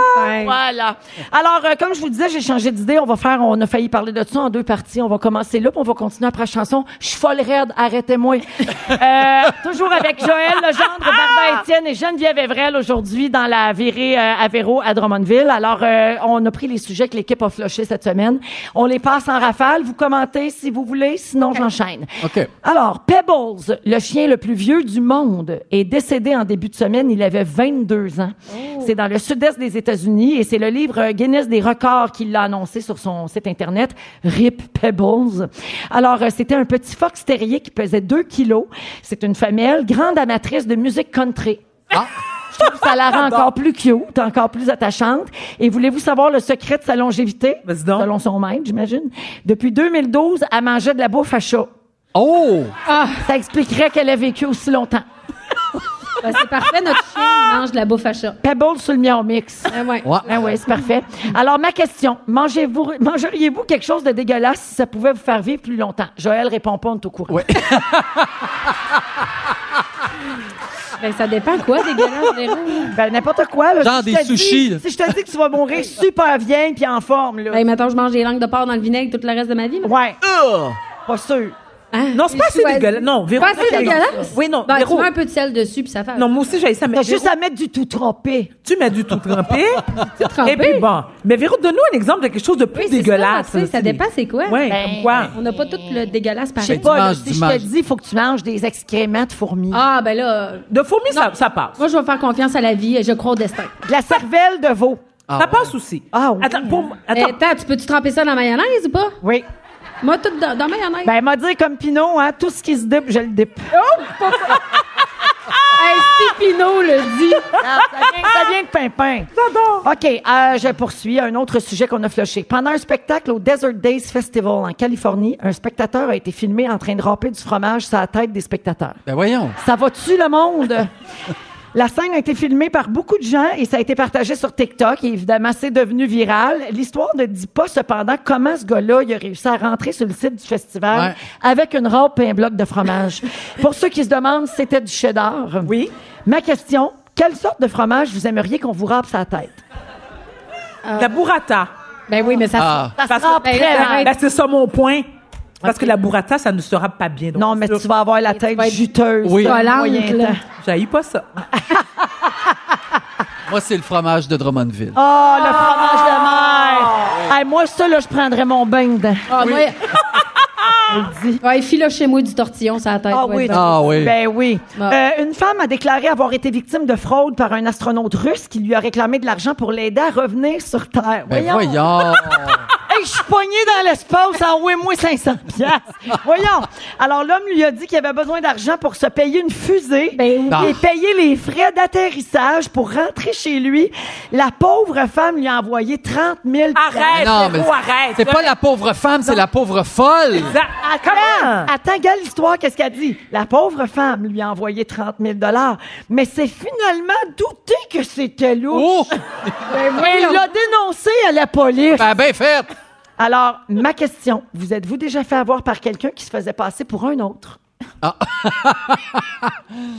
Voilà. Alors, euh, comme je vous disais, j'ai changé d'idée. On va faire, on a failli parler de ça en deux parties. On va commencer là, puis on va continuer après la chanson. Je suis folle raide, arrêtez-moi. <laughs> Euh, toujours avec Joël Legendre, Barbara Étienne et Geneviève Evrel aujourd'hui dans la virée euh, à Véro à Drummondville. Alors, euh, on a pris les sujets que l'équipe a flochés cette semaine. On les passe en rafale. Vous commentez si vous voulez, sinon j'enchaîne. OK. Alors, Pebbles, le chien le plus vieux du monde, est décédé en début de semaine. Il avait 22 ans. C'est dans le sud-est des États-Unis et c'est le livre Guinness des records qui l'a annoncé sur son site Internet, RIP Pebbles. Alors, euh, c'était un petit fox terrier qui pesait 2 kilos. C'est une femelle, grande amatrice de musique country. Ah! Je trouve que ça la rend <laughs> encore plus cute, encore plus attachante. Et voulez-vous savoir le secret de sa longévité? Selon son maître, j'imagine. Depuis 2012, elle mangeait de la bouffe à chat. Oh! Ça expliquerait qu'elle a vécu aussi longtemps. Ben, c'est parfait, notre chien il mange de la bouffe à chat. Pebble sur le mion mix. Ah ouais. Ah ouais, c'est parfait. Alors, ma question, mangez-vous, mangeriez-vous quelque chose de dégueulasse si ça pouvait vous faire vivre plus longtemps? Joël répond pas, on est au courant. <laughs> Ben, ça dépend quoi, dégueulasse, Véro? Ben, n'importe quoi. Là. Genre Si des dis- sushis. Si je te dis que tu vas mourir super vieille puis en forme, là. Ben, mettons, je mange des langues de porc dans le vinaigre tout le reste de ma vie. là. Ouais. Pas sûr. Non, c'est pas assez dégueulasse. Non, Véro. Pas assez dégueulasse? Oui, non, Ben, tu mets un peu de sel dessus, puis ça fait. Non, moi aussi, j'ai ça. Mais T'as juste à mettre du tout trempé. tu mets du tout trempé. <laughs> trempé. Et puis bon. Mais Véro, donne-nous un exemple de quelque chose de plus Oui, dégueulasse. ça, ça dépend c'est quoi. Ouais, Ben, comme quoi? On n'a pas tout le dégueulasse Je sais pareil. tu pas, là, si je te dis, il faut que tu manges des excréments de fourmis. Ah, ben là, De fourmis, ça, ça passe. moi, je vais faire confiance à la vie et je crois au destin. De la cervelle de veau. Ah ça passe aussi. Ah oui. Attends, pour, Attends, attends. tu peux-tu tremper ça dans la mayonnaise ou pas? Oui. Moi, tout dans, dans mayonnaise. Ben, m'a dit comme Pinot, hein, tout ce qui se dip, je le dip. <laughs> hey, si Pinot le dit. Ça, vient, de Pimpin. J'adore. OK, euh, je poursuis. Un autre sujet qu'on a floché. Pendant un spectacle au Desert Days Festival en Californie, un spectateur a été filmé en train de râper du fromage sur la tête des spectateurs. Ben voyons. Ça va-tu le monde? <laughs> La scène a été filmée par beaucoup de gens et ça a été partagé sur TikTok. Et évidemment, c'est devenu viral. L'histoire ne dit pas cependant comment ce gars-là il a réussi à rentrer sur le site du festival Ouais. avec une râpe et un bloc de fromage. <laughs> Pour ceux qui se demandent, c'était du cheddar. Oui. Ma question, quelle sorte de fromage vous aimeriez qu'on vous râpe sa tête? La burrata. Ben oui, mais ça. Ah. Ça Parce se râpe Ben, mal. Ben, c'est ça mon point. Parce que la burrata, ça ne sera pas bien. Donc, Non, mais tu vas avoir la tête être juteuse. Oui. J'haïs pas ça. <laughs> Moi, c'est le fromage de Drummondville. Oh, le fromage de mer! Hey, moi, ça, là, je prendrais mon bain dedans. Ah, <laughs> dis. ouais, il file chez moi du tortillon sur la tête. Ah ouais, oui, ben. Ah oui. Ben oui. Ah. Euh, une femme a déclaré avoir été victime de fraude par un astronaute russe qui lui a réclamé de l'argent pour l'aider à revenir sur Terre. Ben voyons. <laughs> Hey, je suis pogné dans l'espace, envoie-moi 500 piastres. Voyons. Alors, l'homme lui a dit qu'il avait besoin d'argent pour se payer une fusée Ben oui. et payer les frais d'atterrissage pour rentrer chez lui. La pauvre femme lui a envoyé 30 000 Arrête, Non, mais arrête. c'est pas la pauvre femme, c'est la pauvre folle. Attends, attends, regarde l'histoire, qu'est-ce qu'elle dit? La pauvre femme lui a envoyé 30 000 mais c'est finalement douté que c'était louche. Oh! Elle l'a dénoncé à la police. Ben, ben fait. Alors, ma question, vous êtes-vous déjà fait avoir par quelqu'un qui se faisait passer pour un autre? Ah,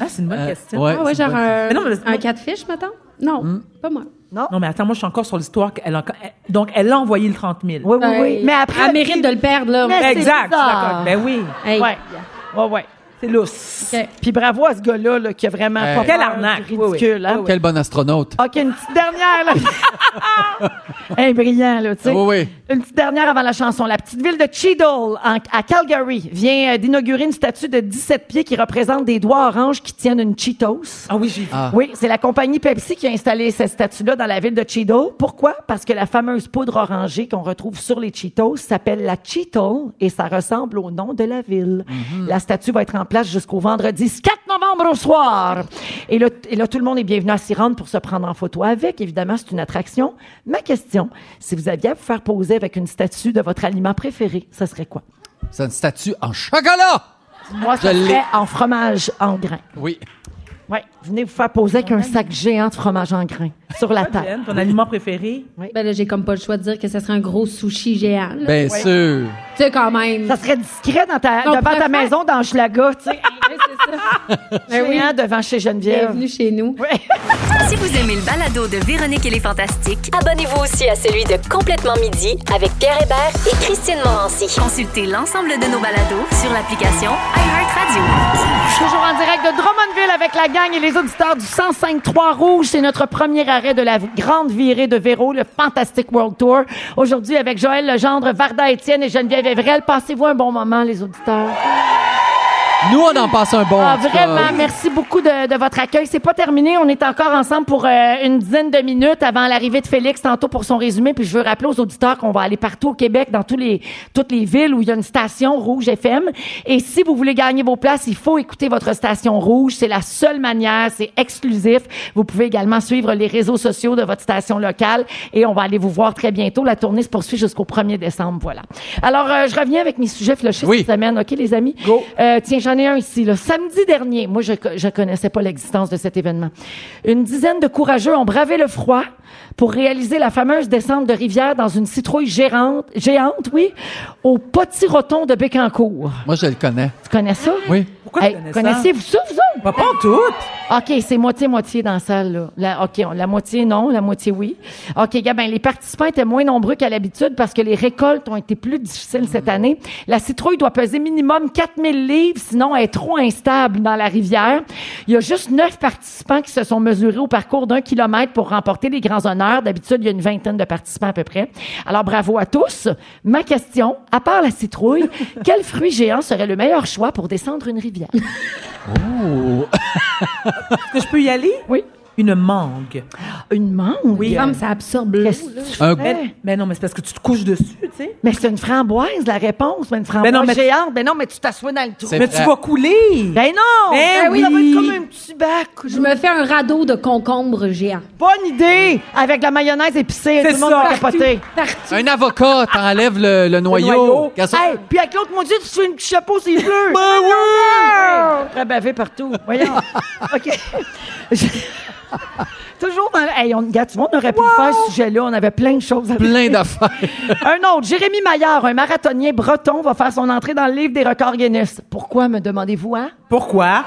c'est une bonne Euh, question. ouais, Ah ouais, genre un, Mais non, mais- un catfish, mettons? Non, Hmm? pas moi. Non? Non, mais attends, moi, je suis encore sur l'histoire. qu'elle a- Donc, elle a envoyé le 30 000. Oui, oui, oui. Mais après. Elle mérite de le perdre, là. Mais c'est Exact, je suis bizarre. d'accord. Ben oui, Hey. Ouais. Ouais, ouais. C'est lousse. OK. Puis bravo à ce gars-là là, qui a vraiment Hey. pas Quelle peur arnaque. du Oui, oui. ridicule. hein. Quel bon astronaute. OK, une petite dernière, là. <laughs> Un brillant, là, tu sais. Oui, oui. Une petite dernière avant la chanson. La petite ville de Cheadle, en- à Calgary, vient euh, d'inaugurer une statue de 17 pieds qui représente des doigts oranges qui tiennent une Cheetos. Ah oui, j'ai vu. Ah. Oui, c'est la compagnie Pepsi qui a installé cette statue-là dans la ville de Cheetle. Pourquoi? Parce que la fameuse poudre orangée qu'on retrouve sur les Cheetos s'appelle la Cheetle et ça ressemble au nom de la ville. La statue va être en place jusqu'au vendredi 4 novembre au soir. Et là, et là, tout le monde est bienvenu à s'y rendre pour se prendre en photo avec. Évidemment, c'est une attraction. Ma question, si vous aviez à vous faire poser avec une statue de votre aliment préféré, ça serait quoi? C'est une statue en chocolat. Moi, ça serait en fromage en grains. Oui. Ouais, venez vous faire poser avec un sac géant de fromage en grains sur la table. Jen, ton aliment préféré? Ben là, j'ai comme pas le choix de dire que ce serait un gros sushi géant. là. Bien sûr. Tu sais, quand même. Ça serait discret dans ta, devant ta préfère- maison dans Schlaga, tu sais. <laughs> <laughs> Ben oui. Géant devant chez Geneviève. Bienvenue chez nous. <laughs> Si vous aimez le balado de Véronique et les Fantastiques, Abonnez-vous aussi à celui de Complètement Midi avec Pierre Hébert et Christine Morancy. consultez l'ensemble de nos balados sur l'application iHeartRadio. Toujours en direct de Drummondville avec la gang et les auditeurs du 105.3 Rouge. C'est notre premier arrêt de la grande virée de Véro, le Fantastic World Tour. Aujourd'hui avec Joël Legendre, Varda Étienne et Geneviève Evrel. Passez-vous un bon moment, les auditeurs? Nous, on en passe un bon. Ah, vraiment, merci beaucoup de, de votre accueil. C'est pas terminé. On est encore ensemble pour euh, une dizaine de minutes avant l'arrivée de Félix tantôt pour son résumé. Puis je veux rappeler aux auditeurs qu'on va aller partout au Québec, dans tous les, toutes les villes où il y a une station Rouge FM. Et si vous voulez gagner vos places, il faut écouter votre station Rouge. C'est la seule manière. C'est exclusif. Vous pouvez également suivre les réseaux sociaux de votre station locale. Et on va aller vous voir très bientôt. La tournée se poursuit jusqu'au 1er décembre. Voilà. Alors, euh, je reviens avec mes sujets flushés Oui. cette semaine. OK, les amis? Euh, tiens, j'en ai un ici. Là. Samedi dernier, moi, je ne connaissais pas l'existence de cet événement. Une dizaine de courageux ont bravé le froid pour réaliser la fameuse descente de rivière dans une citrouille gérante, géante, oui, au Potiroton de Bécancourt. Moi, je le connais. Tu connais ça? Oui. Pourquoi Hey, tu connais ça? Connaissez-vous ça, vous autres? Pas, pas toutes. OK, c'est moitié-moitié dans la salle. Là. La, OK, on- la moitié non, la moitié oui. OK, gars, ben, les participants étaient moins nombreux qu'à l'habitude parce que les récoltes ont été plus difficiles cette année. La citrouille doit peser minimum 4000 livres, sinon elle est trop instable dans la rivière. Il y a juste neuf participants qui se sont mesurés au parcours d'un kilomètre pour remporter les grands honneurs. D'habitude, il y a une vingtaine de participants à peu près. Alors, bravo à tous. Ma question, à part la citrouille, <laughs> quel fruit géant serait le meilleur choix pour descendre une rivière? Oh. Est-ce que je peux y aller? Oui. Une mangue. Une mangue? Oui. Comme ça absorbe l'eau. Qu'est-ce que là. tu Un- fais? Mais, mais non, mais c'est parce que tu te couches dessus, tu sais. Mais c'est une framboise, la réponse. Mais une framboise Ben non, mais- géante. Ben non, mais tu t'assois dans le trou. C'est Mais vrai. tu vas couler. Ben non! Ben oui! Ça va être comme un petit bac. Je me fais un radeau de concombre géant. Bonne idée! Avec la mayonnaise épicée, tout C'est le monde ça. va capoter. Partout. Un avocat, t'enlèves le, le noyau. noyau. Quand ça- Hey, puis avec l'autre moitié, tu te fais un petit chapeau, c'est bleu. Ben oui! Très bavé partout. Voyons. <laughs> OK. Je- <laughs> Toujours dans... Hey, on, gars, tu vois, on aurait pu faire ce sujet-là. On avait plein de choses à Plein d'affaires. <laughs> Un autre, Jérémy Maillard, un marathonien breton, va faire son entrée dans le livre des records Guinness. Pourquoi, me demandez-vous, hein? Pourquoi?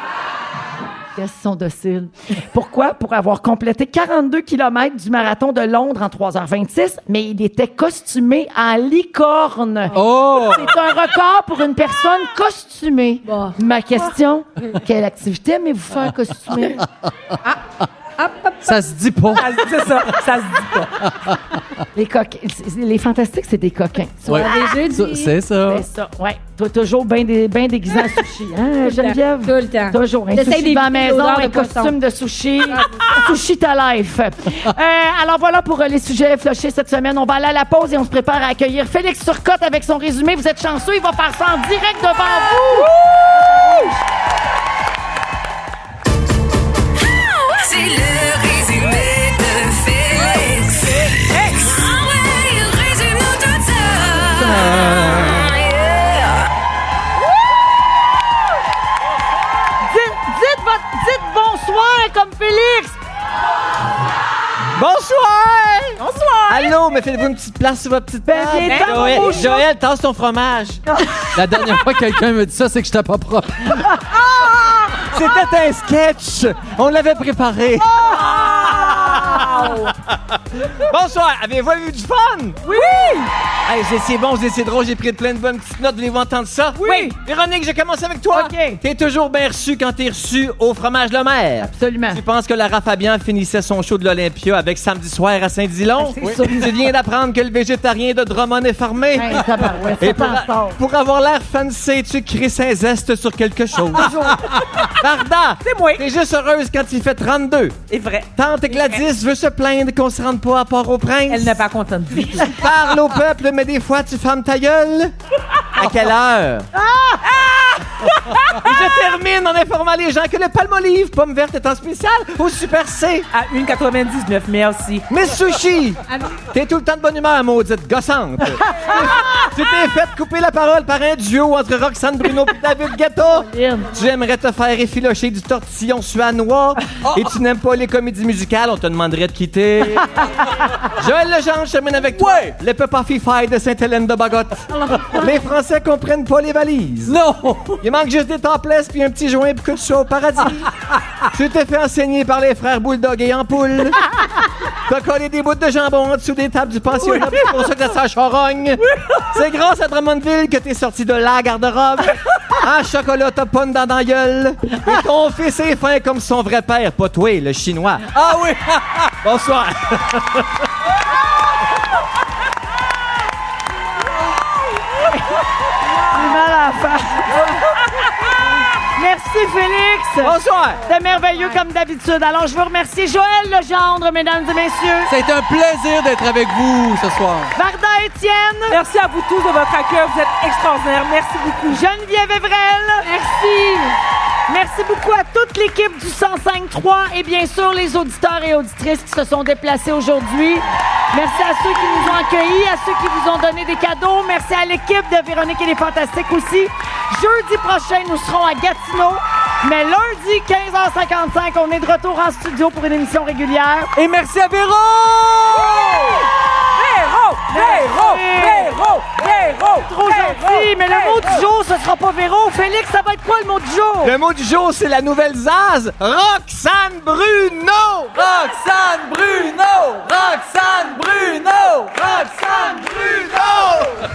Elles sont dociles. Pourquoi? Pour avoir complété 42 km du marathon de Londres en 3h26, mais il était costumé en licorne. Oh! C'est un record pour une personne costumée. Bon. Ma question, quelle activité aimez-vous faire costumer? <laughs> Ça se dit pas. Ça se- C'est ça, ça se dit pas. <laughs> Les coquins. Les fantastiques, c'est des coquins. Ouais. C'est ça. C'est ça, ouais. Toi, toujours bien dé, ben déguisé en sushi, hein, Tout le temps, Geneviève? Tout le temps. Toujours. Un J'essaie sushi dans la maison, un costume de sushi. <laughs> sushi ta life. Euh, alors voilà pour euh, les sujets flushés cette semaine. On va aller à la pause et on se prépare à accueillir Félix Turcotte avec son résumé. Vous êtes chanceux, il va faire ça en direct devant vous. Comme Félix. Bonsoir! Bonsoir! Allô, mais faites-vous une petite place sur votre petite Ben, table? dans Joël, mon. Joël, tasse ton fromage. <laughs> La dernière fois que quelqu'un me dit ça, c'est que j'étais pas propre. C'était un sketch. On l'avait préparé. <laughs> Bonsoir, avez-vous eu du fun? Oui! Hey, j'ai essayé bon, j'ai essayé drôle, j'ai pris plein de bonnes petites notes. Voulez-vous entendre ça? Oui. Véronique, je commence avec toi. OK. T'es toujours bien reçu quand t'es reçu au fromage le maire. Absolument. Tu penses que Lara Fabian finissait son show de l'Olympia avec samedi soir à Saint-Dilon? Ça. Tu viens d'apprendre que le végétarien de Drummond est fermé? Hey, tabarouette, Et pour, pour avoir l'air fancy, tu cries un zeste sur quelque chose. Varda, C'est moi. t'es juste heureuse quand il fait 32. C'est vrai. Tante Gladys veut se plaindre qu'on se rende pas à Port-au-Prince? Elle n'est pas contente du tout. <laughs> Parle au peuple, mais des fois tu fermes ta gueule. À quelle heure? Et <laughs> je termine en informant les gens que le palmolive pomme verte est en spécial au Super C. À 1,99, merci. Miss Sushi, t'es tout le temps de bonne humeur, maudite gossante. <laughs> tu t'es fait couper la parole par un duo entre Roxane Bruno et David Guetta. Tu aimerais te faire effilocher du tortillon suanois <laughs> et tu n'aimes pas les comédies musicales, on te demanderait de quitter. Joël Legendre, je termine avec toi. Le Peppa Fifi de Sainte-Hélène de Bagotte. les Français comprennent pas les valises. Non! Manque juste des topless puis un petit joint pour que tu sois au paradis. <laughs> tu t'es fait enseigner par les frères Bulldog et Ampoule. <laughs> T'as collé des bouts de jambon en dessous des tables du pensionnat, pour ça que ça charogne. C'est grâce à Drummondville que t'es sorti de la garde-robe. <laughs> En chocolat, t'as pas dans la gueule. Et ton fils est fin comme son vrai père, pas toi, le chinois. Ah oui! Bonsoir. Merci, Félix. Bonsoir. C'était merveilleux comme d'habitude. Alors, je veux remercier Joël Legendre, mesdames et messieurs. C'est un plaisir d'être avec vous ce soir. Varda Étienne. Merci à vous tous de votre accueil. Vous êtes extraordinaires. Merci beaucoup. Geneviève Evrel. Merci. Merci beaucoup à toute l'équipe du 105.3 et bien sûr les auditeurs et auditrices qui se sont déplacés aujourd'hui. Merci à ceux qui nous ont accueillis, à ceux qui vous ont donné des cadeaux. Merci à l'équipe de Véronique et les Fantastiques aussi. Jeudi prochain, nous serons à Gatineau. Mais lundi, 15h55, on est de retour en studio pour une émission régulière. Et merci à Véro! Véro! Véro! Véro! Véro! Trop gentil, mais le mot du jour, ce sera pas Véro. Félix, ça va être quoi le mot du jour? Le mot du jour, c'est la nouvelle Zaz, Roxane Bruno! Roxane Bruno! Roxane Bruno! Roxane Bruno!